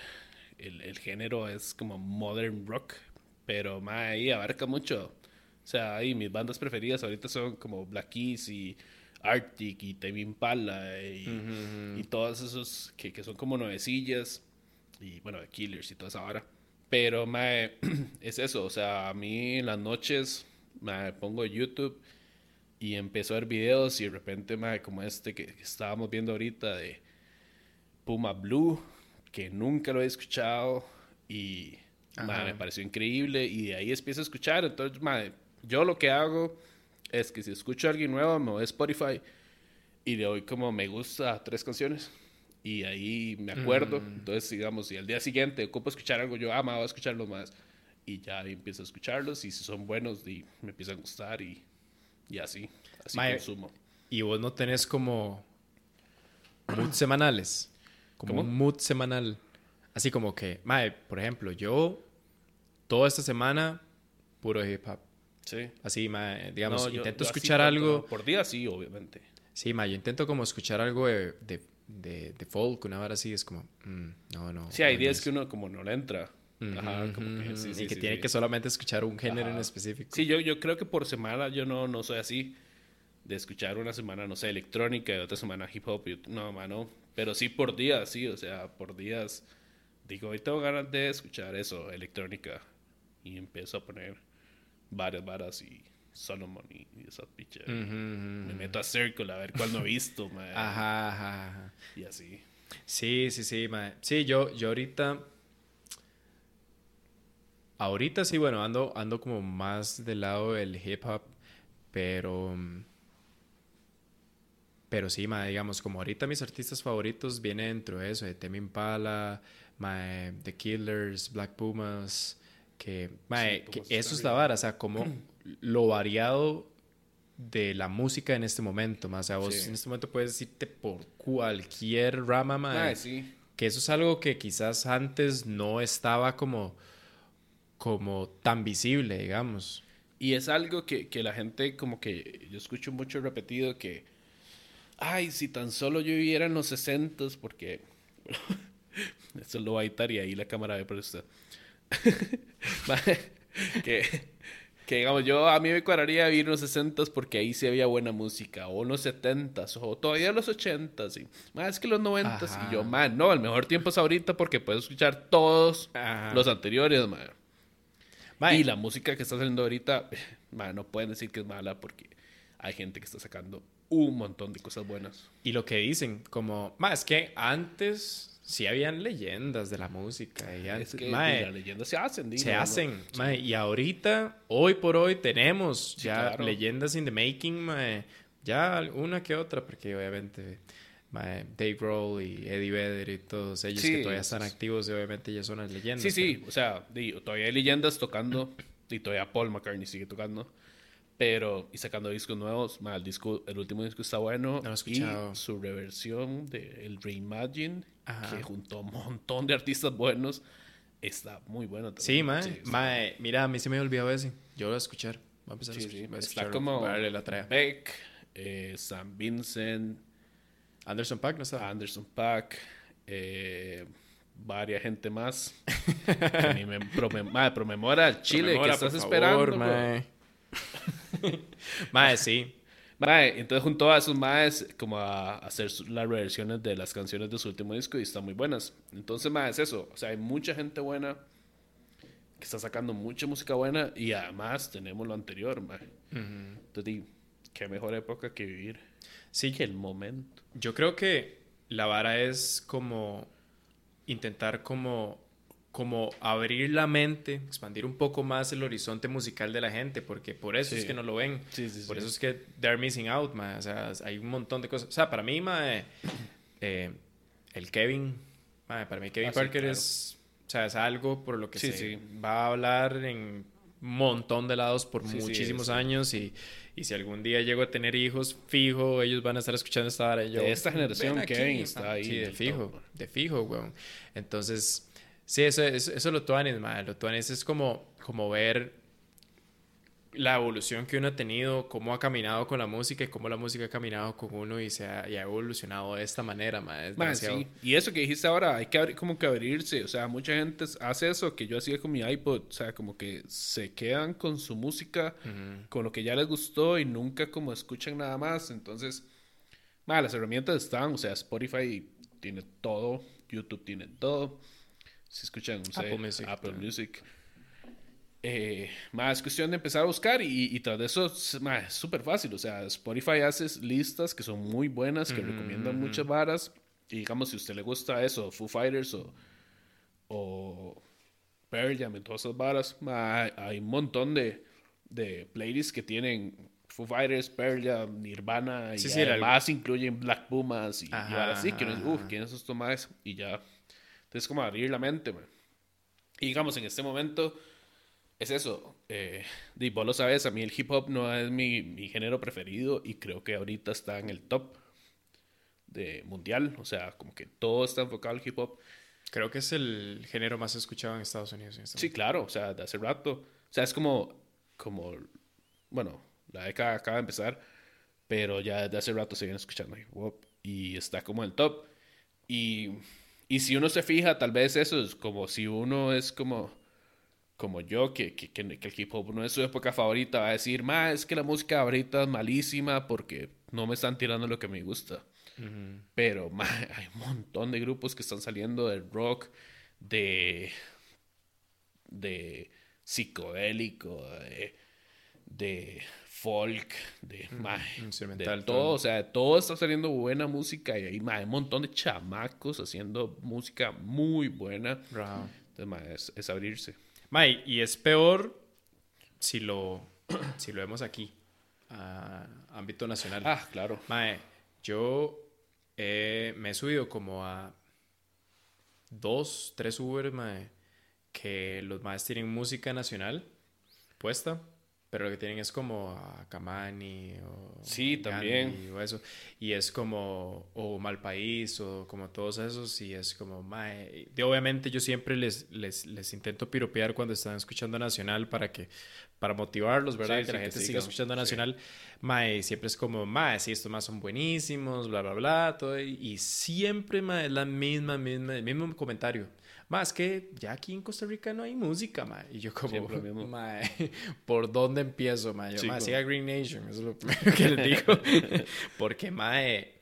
el género es como modern rock, pero mae, ahí abarca mucho. O sea, ahí mis bandas preferidas ahorita son como Black Keys y Arctic y Tame Impala y, y todos esos que, que son como nuevecillas y bueno, The Killers y toda esa hora. Pero mae, (clears throat) es eso, o sea, a mí en las noches me pongo YouTube y empezó a ver videos y de repente, mae, como este que, que estábamos viendo ahorita de Puma Blue, que nunca lo he escuchado y me pareció increíble y de ahí empiezo a escuchar. Entonces, mae, yo lo que hago es que si escucho a alguien nuevo, me voy a Spotify y le doy como me gusta tres canciones y ahí me acuerdo. Entonces, digamos, si al día siguiente ocupo escuchar algo, yo, ah, ma, voy a escucharlos más. Y ya empiezo a escucharlos y si son buenos, y me empiezan a gustar y, y así. Así Mae, consumo. Y vos no tenés como moods semanales. Como ¿Cómo? un mood semanal. Así como que, mae, por ejemplo, yo toda esta semana puro hip hop. Sí. Así, digamos, No, yo- intento yo escuchar algo. Por día sí, obviamente. Sí, ma, yo intento como escuchar algo de, de, de, de folk, una hora así, es como, mm, no, no. Sí, hay no, días que uno como no le entra. Ajá, Ujú, como que ujú, sí, y sí, que sí, tiene que solamente escuchar un género en específico. Sí, yo, yo creo que por semana yo no, no soy así. De escuchar una semana, no sé, electrónica y otra semana hip hop. y no, mano. Pero sí por días, sí. O sea, por días. Digo, hoy tengo ganas de escuchar eso, electrónica. Y empiezo a poner varias varas y Solomon y, esas pichas. Me meto a Circle a ver cuál no he visto. (laughs) Ajá, ajá, ajá. Y así. Sí, sí, sí, ma. Sí, yo, yo ahorita. Ahorita sí, bueno, ando, ando como más del lado del hip hop, pero. Pero sí, ma, digamos, como ahorita mis artistas favoritos vienen dentro de eso, de Tame Impala, The Killers, Black Pumas, que, ma, Sí, que eso es la vara, o sea, como lo variado de la música en este momento, ma, o sea, vos Sí. en este momento puedes irte por cualquier rama, ma, Ah, sí. que eso es algo que quizás antes no estaba como, como tan visible, digamos. Y es algo que, que la gente, como que yo escucho mucho repetido que, ay, si tan solo yo viviera en los 60 porque (laughs) eso lo va a editar y ahí la cámara ve por esto. (laughs) que, que digamos, yo a mí me cuadraría vivir en los 60 porque ahí sí había buena música, o en los 70 o todavía en los 80 y más que los 90 Ajá. y yo, man, no, el mejor tiempo es ahorita porque puedes escuchar todos Ajá. los anteriores, man. Y la música que está saliendo ahorita, (laughs) man, no pueden decir que es mala porque hay gente que está sacando un montón de cosas buenas. Y lo que dicen, como, más es que antes sí habían leyendas de la música. Y antes, es que mae, las leyendas se hacen, digo, se ¿no? hacen. mae, y ahorita, hoy por hoy, tenemos Sí, ya claro. leyendas in the making, mae, ya una que otra, porque obviamente mae, Dave Grohl y Eddie Vedder y todos ellos Sí, que todavía están activos, y obviamente ya son las leyendas. Sí, sí, o sea, digo, todavía hay leyendas tocando y todavía Paul McCartney sigue tocando. Pero, y sacando discos nuevos, ma, el, disco, el último disco está bueno. No y su reversión de el Reimagine, Ajá. que juntó un montón de artistas buenos, está muy bueno también. Sí, mae. mae, mira, a mí se me olvidó ese. Yo lo voy a escuchar. Voy a empezar Sí, a sí. escuchar. a Está como a la. Beck, eh, Sam Vincent, Anderson Paak no está. Anderson Pack, eh, varias gente más. (laughs) que ni me prome- mae, promemora el Chile Promemora, que estás esperando. mae. (laughs) mae, sí. Mae, entonces junto a esos maes como a hacer las reversiones de las canciones de su último disco y están muy buenas. Entonces, mae, es eso. O sea, hay mucha gente buena que está sacando mucha música buena y además tenemos lo anterior, mae. Entonces, di, qué mejor época que vivir Sí, que el momento. yo creo que la vara es como intentar como, como abrir la mente, expandir un poco más el horizonte musical de la gente, porque por eso Sí. es que no lo ven. Sí, sí, Por eso es que they're missing out, mae. O sea, hay un montón de cosas. O sea, para mí, mae, eh, el Kevin, mae, para mí Kevin Ah, Parker claro. es, o sea, es algo por lo que Sí, se va a hablar en un montón de lados por muchísimos años y, y si algún día llego a tener hijos, fijo, ellos van a estar escuchando esta y yo, De esta generación. Kevin está ahí Sí, de fijo, top, de fijo, weón. Entonces, sí, eso, eso, eso lo tuanes, mae. Lo tuanes es como, como ver la evolución que uno ha tenido, cómo ha caminado con la música y cómo la música ha caminado con uno y se ha, y ha evolucionado de esta manera, mae. Es Man, sí. Y eso que dijiste ahora, hay que abrir, como que abrirse. O sea, mucha gente hace eso que yo hacía con mi iPod. O sea, como que se quedan con su música, Ujú. con lo que ya les gustó y nunca como escuchan nada más. Entonces, man, las herramientas están. O sea, Spotify tiene todo, YouTube tiene todo. Si escuchan, no Apple Music, Apple también. Music. Eh, más es cuestión de empezar a buscar y, y tras de eso es es súper fácil. O sea, Spotify hace listas que son muy buenas, que recomiendan muchas varas. Y digamos, si a usted le gusta eso, Foo Fighters o, o Pearl Jam y todas esas varas, ma, hay un montón de, de playlists que tienen Foo Fighters, Pearl Jam, Nirvana y Sí, además incluyen Black Pumas y, y así, que ajá, dice, uff. ¿quiénes son estos más? Y ya. Entonces, como abrir la mente, man. Y digamos, en este momento es eso. Eh, y vos lo sabes, a mí el hip hop no es mi, mi género preferido y creo que ahorita está en el top. de mundial, o sea, como que todo está enfocado al hip hop. Creo que es el género más escuchado en Estados Unidos. En este Sí, claro, o sea, de hace rato. O sea, es como, como, bueno, la década acaba de empezar, pero ya desde hace rato se viene escuchando hip hop y está como en el top. Y, y si uno se fija, tal vez eso es como si uno es como, como yo, que, que, que el hip hop no es su época favorita, va a decir, ma, es que la música ahorita es malísima porque no me están tirando lo que me gusta. Pero (laughs) ma, hay un montón de grupos que están saliendo del rock, de, de psicodélico, de, de folk, de, ma, Instrumental, de todo. O sea, todo está saliendo buena música y hay, ma, un montón de chamacos haciendo música muy buena. Wow. Entonces, ma, es, es abrirse. Mae, y es peor si lo, (clears throat) si lo vemos aquí, a ámbito nacional. Ah, claro. Mae, yo eh, me he subido como a dos, tres Uber, mae, que los maes tienen música nacional puesta, pero lo que tienen es como a Kamani o Sí, también. o eso, y es como, o Mal País, o como todos esos, y es como, mae, y obviamente yo siempre les, les, les intento piropear cuando están escuchando Nacional para que, para motivarlos, ¿verdad? Sí, que sí, la que gente siga sigan, escuchando sí. Nacional, mae, siempre es como, mae, sí, estos más son buenísimos, bla, bla, bla, todo, y, siempre, mae, es la misma, misma, el mismo comentario. Más que ya aquí en Costa Rica no hay música, mae. Y yo como, mae, (laughs) ¿por dónde empiezo, mae? Yo, Sí, como- siga Green Nation, eso es lo primero que les digo. (laughs) Porque, mae,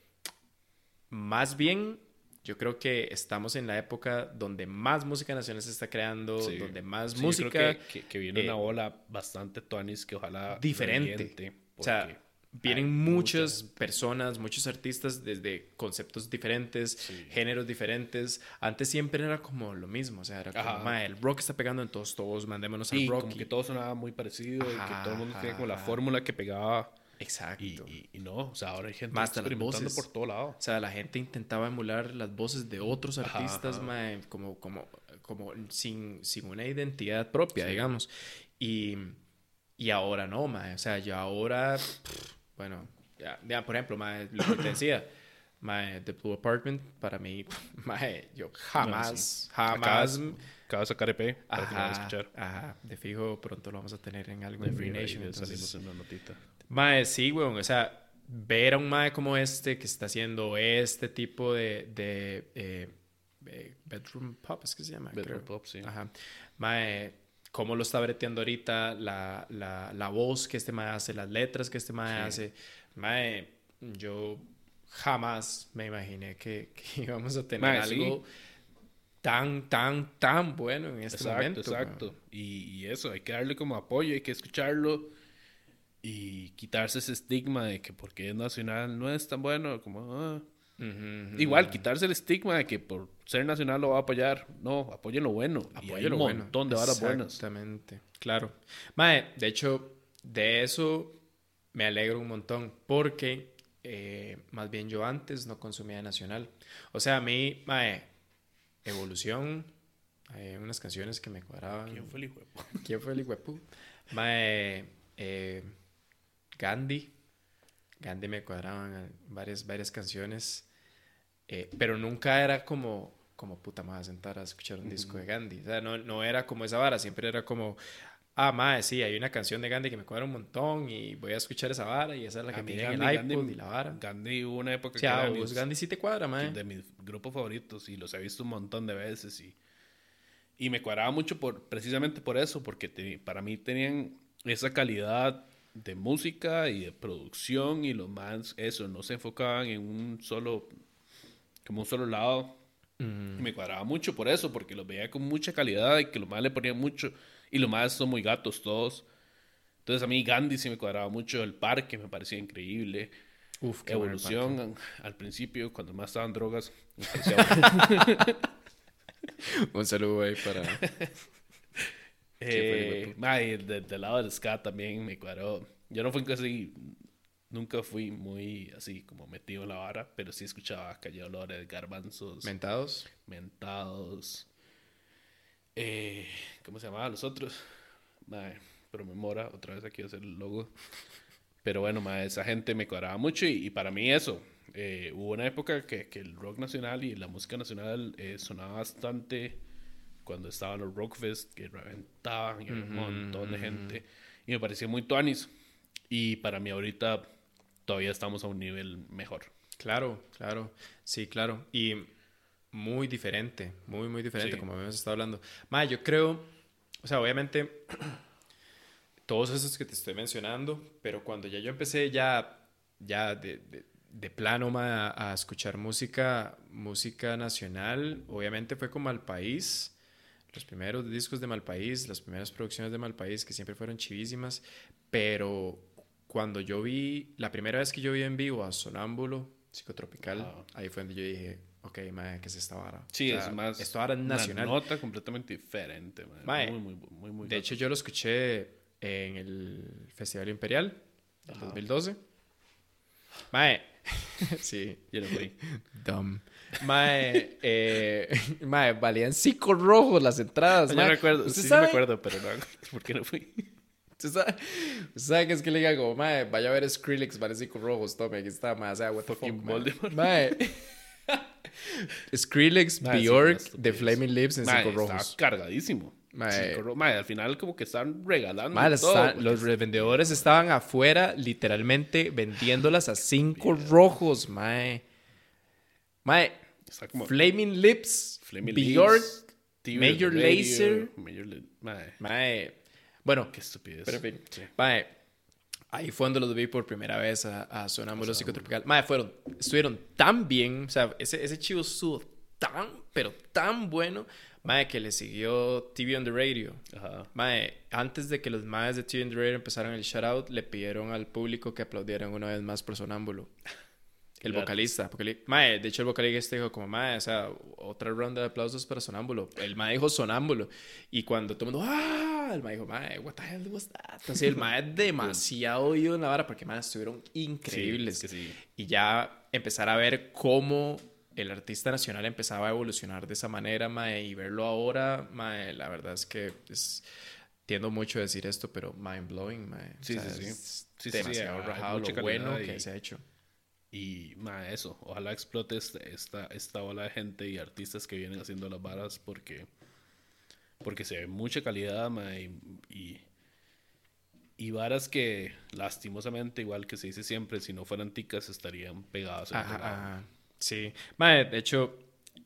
más bien, yo creo que estamos en la época donde más música nacional se está creando, Sí. donde más Sí, yo música... creo que, que, que viene eh, una ola bastante tuanis que ojalá diferente. O sea, vienen hay muchas mucha personas, muchos artistas desde conceptos diferentes, Sí. géneros diferentes. Antes siempre era como lo mismo, o sea, era como, Ajá. "Mae, el rock está pegando en todos, todos, mandémonos al rock. como y- que todo sonaba muy parecido y que Ajá, todo el mundo tenía como la ajá. fórmula que pegaba Exacto. y, y, y no, o sea, ahora hay gente Más experimentando voces. por todo lado. O sea, la gente intentaba emular las voces de otros Ajá, artistas, ajá. mae, como, como, como sin, sin una identidad propia, digamos. Y, y ahora no, mae. O sea, yo ahora, pff, bueno, ya, ya, por ejemplo, mae, lo que te decía, (coughs) mae, The Blue Apartment, para mí, (laughs) mae, yo jamás, jamás... Acaba de sacar EP para que Ajá, escuchar. ajá, de fijo pronto lo vamos a tener en algo De Free Nation. entonces- salimos en una notita. Mae, sí, weón. O sea, ver a un mae como este que está haciendo este tipo de, de eh, eh, bedroom pop, es que se llama. Bedroom creo. pop, sí. Ajá. Mae, cómo lo está breteando ahorita, la, la, la voz que este mae hace, las letras que este mae Sí. hace. Mae, yo jamás me imaginé que, que (laughs) íbamos a tener Mae, sí. algo tan, tan, tan bueno en este Exacto, momento. exacto. Y, y eso, hay que darle como apoyo, hay que escucharlo y quitarse ese estigma de que porque es nacional no es tan bueno, como... ah. Ujú, ujú, Igual, ujú. quitarse el estigma de que por ser nacional lo va a apoyar. No, apoyen lo bueno. y hay Apoyo un bueno. montón de varas buenas. Exactamente, claro. Mae, de hecho, de eso me alegro un montón porque eh, más bien yo antes no consumía nacional. O sea, a mí, mae, Evolución, hay unas canciones que me cuadraban. ¿Quién fue el hijo de pu- ¿Quién fue el hijuepu? Mae, eh, Gandhi. Gandhi me cuadraban varias, varias canciones. eh, pero nunca era como, como puta, a sentar a escuchar un disco de Gandhi. O sea, no, no era como esa vara, siempre era como, ah, mae, sí, hay una canción de Gandhi que me cuadra un montón y voy a escuchar esa vara y esa es la que A tiene en Gandhi- el iPod Gandhi- y la vara. Gandhi hubo una época O sea, que a era mis- Gandhi sí te cuadra, mae. de mis grupos favoritos y los he visto un montón de veces y, y me cuadraba mucho por, precisamente por eso, porque te- para mí tenían esa calidad de música y de producción y los más, eso, no se enfocaban en un solo, como un solo lado. Y me cuadraba mucho por eso, porque los veía con mucha calidad y que los más le ponían mucho y los más son muy gatos todos. Entonces a mí Gandhi sí me cuadraba mucho, el parque me parecía increíble. Uf, qué bueno. Evolución al principio, cuando más estaban drogas, me (laughs) parecía Un saludo ahí para... (laughs) Eh, de- del lado del ska también me cuadró. Yo no fui casi, nunca fui muy así como metido en la vara, pero sí escuchaba Calle Olores, Garbanzos, Mentados. Mentados. Eh, ¿Cómo se llamaban los otros? Mae, pero me mora, otra vez aquí a hacer el logo. Pero bueno, ma, esa gente me cuadraba mucho y, y para mí eso. eh, hubo una época que, que el rock nacional y la música nacional eh, sonaba bastante cuando estaban los Rockfest, que reventaban y había un montón de gente. Y me parecía muy tuanis. Y para mí ahorita todavía estamos a un nivel mejor. Claro, claro. Sí, claro. Y muy diferente, muy, muy diferente, Sí. como hemos estado hablando. Ma, yo creo, o sea, obviamente, (clears throat) todos esos que te estoy mencionando, pero cuando ya yo empecé ya, ya de, de, de plano ma, a escuchar música, música nacional, obviamente fue con Malpaís, los primeros discos de Malpaís, las primeras producciones de Malpaís, que siempre fueron chivísimas, pero cuando yo vi, la primera vez que yo vi en vivo a Sonámbulo, Psicotropical, Ah. ahí fue donde yo dije, ok, mae, ¿qué es esta vara? Sí, O sea, es más. Esto ahora es una nacional. nota completamente diferente, man. Mae, Muy, muy, muy, muy. De hecho, yo lo escuché en el Festival Imperial del 2012. Mae, (laughs) sí, Yo no fui. dumb. Mae, eh, (laughs) mae, valían cinco rojos las entradas. Mae. recuerdo, ¿Usted sí, sí me acuerdo, pero no. (laughs) ¿Por qué no fui? ¿Usted sabe, usted sabe que es que le diga como, mae, vaya a ver Skrillex, cinco rojos, tome, aquí está, mae, o sea, what the Fucking fuck, mae. Voldemort. Mae. (laughs) Skrillex, Mae, sí, Bjork, una The. Flaming Lips en Mae, cinco rojos. cargadísimo. Mae. Cinco ro- mae, al final como que están regalando Mae, todo. porque los es- revendedores estaban afuera, literalmente vendiéndolas a cinco rojos, mae. Mae, está como Flaming Lips, Flaming Bjork, Lips, Major Lazer. Major La- mae, mae. Bueno, qué estupidez. pero en fin, Sí. mae, ahí fue donde los vi por primera vez a, a Sonámbulo Psicotropical. Mae, fueron, estuvieron tan bien, o sea, ese, ese chivo estuvo tan, pero tan bueno, mae, que le siguió TV on the Radio. Ajá. Mae, antes de que los maes de TV and the Radio empezaran el shoutout, le pidieron al público que aplaudieran una vez más por Sonámbulo. (laughs) El Claro. vocalista. Porque, mae, de hecho el vocalista dijo como, mae, o sea, otra ronda de aplausos para Sonámbulo. El mae dijo Sonámbulo. Y cuando todo el mundo, ¡ah! El mae dijo, mae, what the hell was that? Así, el mae (laughs) demasiado oído en la vara porque, mae, estuvieron increíbles. Sí, es que sí. Y ya empezar a ver cómo el artista nacional empezaba a evolucionar de esa manera, mae, y verlo ahora, mae, la verdad es que es... Tiendo mucho a decir esto, pero mind blowing, mae. Sí, O sea, sí, sí. es demasiado rajado lo bueno calidad que y- se ha hecho. Y, mae, eso. Ojalá explote este- esta, esta ola de gente y artistas que vienen haciendo las varas porque... Porque se ve mucha calidad, mae, y... y y varas que lastimosamente, igual que se dice siempre, si no fueran ticas estarían pegadas Ajá, ajá. Sí. Mae, de hecho,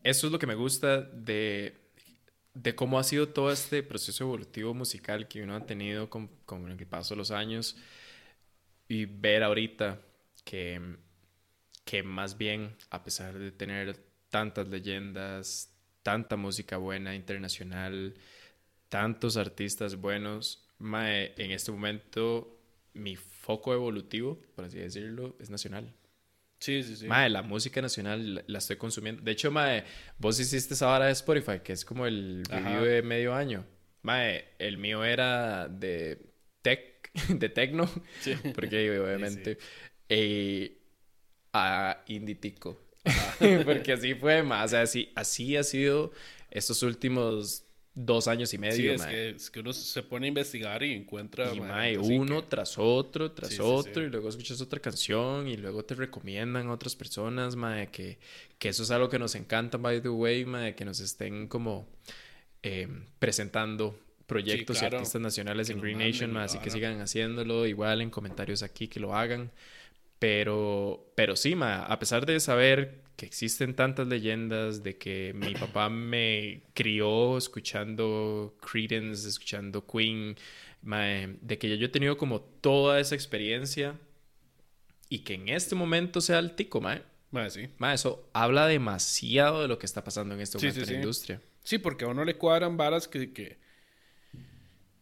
eso es lo que me gusta de, de cómo ha sido todo este proceso evolutivo musical que uno ha tenido con, con el paso de los años y ver ahorita que, que más bien, a pesar de tener tantas leyendas, tanta música buena internacional, tantos artistas buenos, mae, en este momento mi foco evolutivo, por así decirlo, es nacional. Sí, sí, sí. Mae, la música nacional la, estoy consumiendo. De hecho, mae, vos hiciste esa vara de Spotify, que es como el review de medio año. Mae, el mío era de tech, (laughs) de techno, Sí. (laughs) porque obviamente, eh, a Inditico. (laughs) porque así fue. O sea, así, así ha sido estos últimos dos años y medio, Sí, es mae. que, es que uno se pone a investigar y encuentra... Y mae, uno que- tras otro, tras Sí, otro, sí. y luego escuchas otra canción, y luego te recomiendan a otras personas, mae, que, que eso es algo que nos encanta, by the way, mae, que nos estén como eh, presentando proyectos claro, y artistas nacionales que en Green Nation, mae, así que sigan haciéndolo, igual en comentarios aquí que lo hagan. Pero, pero sí, mae, a pesar de saber que existen tantas leyendas, de que mi papá me crió escuchando Creedence, escuchando Queen, mae, de que yo he tenido como toda esa experiencia y que en este momento sea el tico, mae. Mae, sí. Mae, eso habla demasiado de lo que está pasando en este Sí, momento sí, en la sí. industria. Sí, porque a uno le cuadran varas que, que,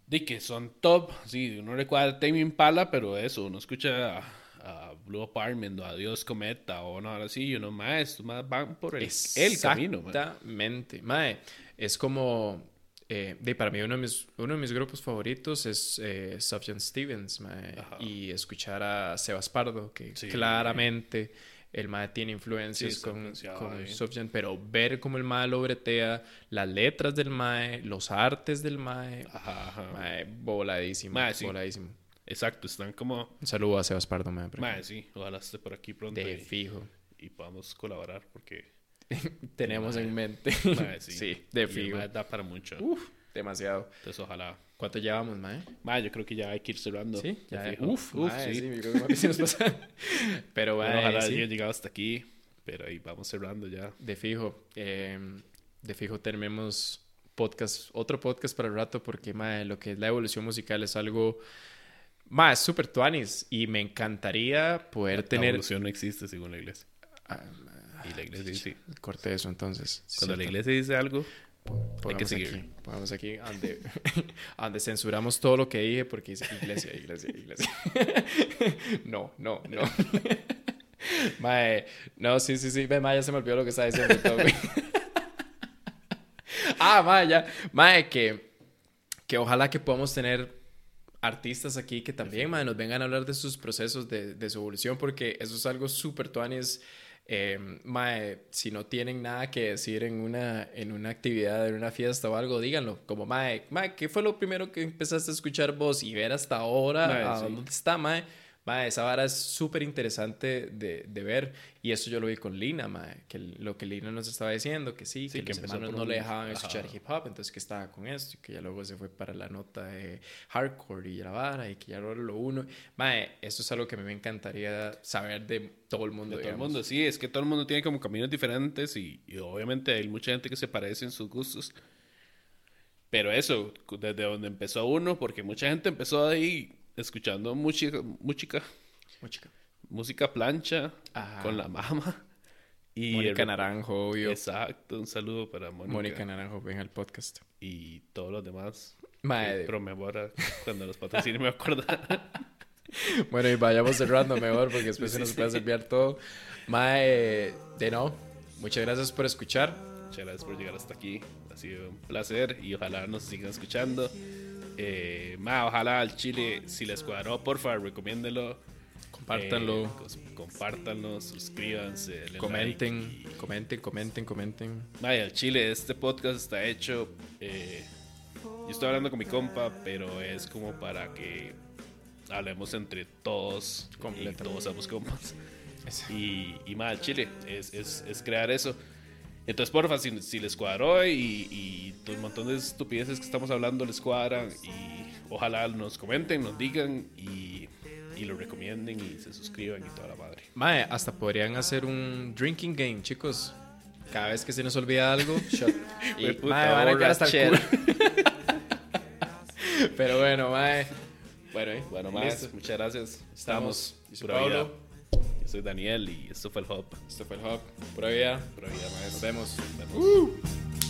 de que son top. Sí, uno le cuadra Tame Impala, pero eso, uno escucha a, Blue Apartment o a Dios Cometa o no, ahora sí, uno más, estos más van por el, el camino. mae. Exactamente. Mae, es como... eh, de, para mí uno de, mis, uno de mis grupos favoritos es eh, Sufjan Stevens, mae, y escuchar a Sebas Pardo, que Sí. claramente el mae tiene influencias Sí, con, con pero ver cómo el mae lo bretea, las letras del mae, los artes del mae, Ajá, ajá. mae, voladísimo, Mae, sí. voladísimo. Exacto, están como... Un saludo a Sebas Pardo, por Mae, sí, ojalá esté por aquí pronto De y, fijo. y podamos colaborar porque... (laughs) Tenemos en mente. mae, sí, sí, Y de el fijo. mae da para mucho. Uf, demasiado. Entonces, ojalá. ¿Cuánto llevamos, mae? Mae, yo creo que ya hay que ir cerrando. Sí, ya. fijo. Uf, uf, sí. sí. creo que nos pasa. (laughs) Pero, Bueno, ojalá sí, haya llegado hasta aquí, pero ahí vamos cerrando ya. de fijo. eh, de fijo tenemos podcast, otro podcast para el rato, porque, mae, lo que es la evolución musical es algo. Mae, es súper tuanis. Y me encantaría poder La tener. evolución no existe según la iglesia. Ah, Y la iglesia dice, corte eso entonces. cuando la iglesia dice algo, hay que seguir. aquí, pongamos aquí donde, (laughs) donde censuramos todo lo que dije porque dice iglesia, iglesia, iglesia. (laughs) no, no, no. (laughs) Mae, no, sí, sí, sí. Ve, mae, ya se me olvidó lo que estaba diciendo. todo, ah, mae, ya. Mae, que, que ojalá que podamos tener artistas aquí que también, mae, nos vengan a hablar de sus procesos, de, de su evolución, porque eso es algo súper tuanis. Eh, mae, si no tienen nada que decir en una, en una actividad, en una fiesta o algo, díganlo. Como, mae, mae, ¿qué fue lo primero que empezaste a escuchar vos y ver hasta ahora Mae, a sí. dónde está, mae? Mae, esa vara es súper interesante de, de ver. Y eso yo lo vi con Lina, mae. Que lo que Lina nos estaba diciendo, que sí, Sí, que, que los hermanos no le dejaban ajá. escuchar hip hop, entonces que estaba con esto, y que ya luego se fue para la nota de hardcore y la vara, y que ya ahora lo uno. Mae, eso es algo que a mí me encantaría saber de todo el mundo. De todo el digamos. mundo, sí, es que todo el mundo tiene como caminos diferentes y, y obviamente hay mucha gente que se parece en sus gustos. Pero eso, desde donde empezó uno, porque mucha gente empezó ahí escuchando música, música, Música. música plancha Ajá. con la mama. Y Mónica el- Naranjo, obvio. Exacto, un saludo para Mónica. Mónica Naranjo, ven al podcast. Y todos los demás. Mae, Que promemora cuando los patrocinios me acuerdo. (laughs) Bueno, y vayamos cerrando mejor porque después se nos puede desviar todo. Mae, de no, muchas gracias por escuchar. Muchas gracias por llegar hasta aquí. Ha sido un placer y ojalá nos sigan escuchando. Eh, ma, ojalá al Chile, si les cuadró, porfa, recomiéndelo. Compártanlo, Eh, compártanlo, suscríbanse, comenten, like y- comenten, comenten, comenten. Ma, y al Chile, este podcast está hecho. eh, yo estoy hablando con mi compa, pero es como para que hablemos entre todos y todos somos compas. Y, y más, Chile, es, es, es crear eso. Entonces, porfa, si, si les cuadró y, y un montón de estupideces que estamos hablando les cuadran, y ojalá nos comenten, nos digan y, y lo recomienden y se suscriban y toda la madre. Mae, hasta podrían hacer un drinking game, chicos. Cada vez que se nos olvida algo, (laughs) shot. Y, puta, mae, van a quedar hasta el borrachera. culo. (laughs) Pero bueno, mae. Bueno, ¿eh? Bueno, más, Listo. muchas gracias. Estamos. Pura vida. Pablo. Soy Daniel y esto fue el Hop. Esto fue el Hub. Pura vida. Pura vida, Nos maestro. vemos. Nos vemos.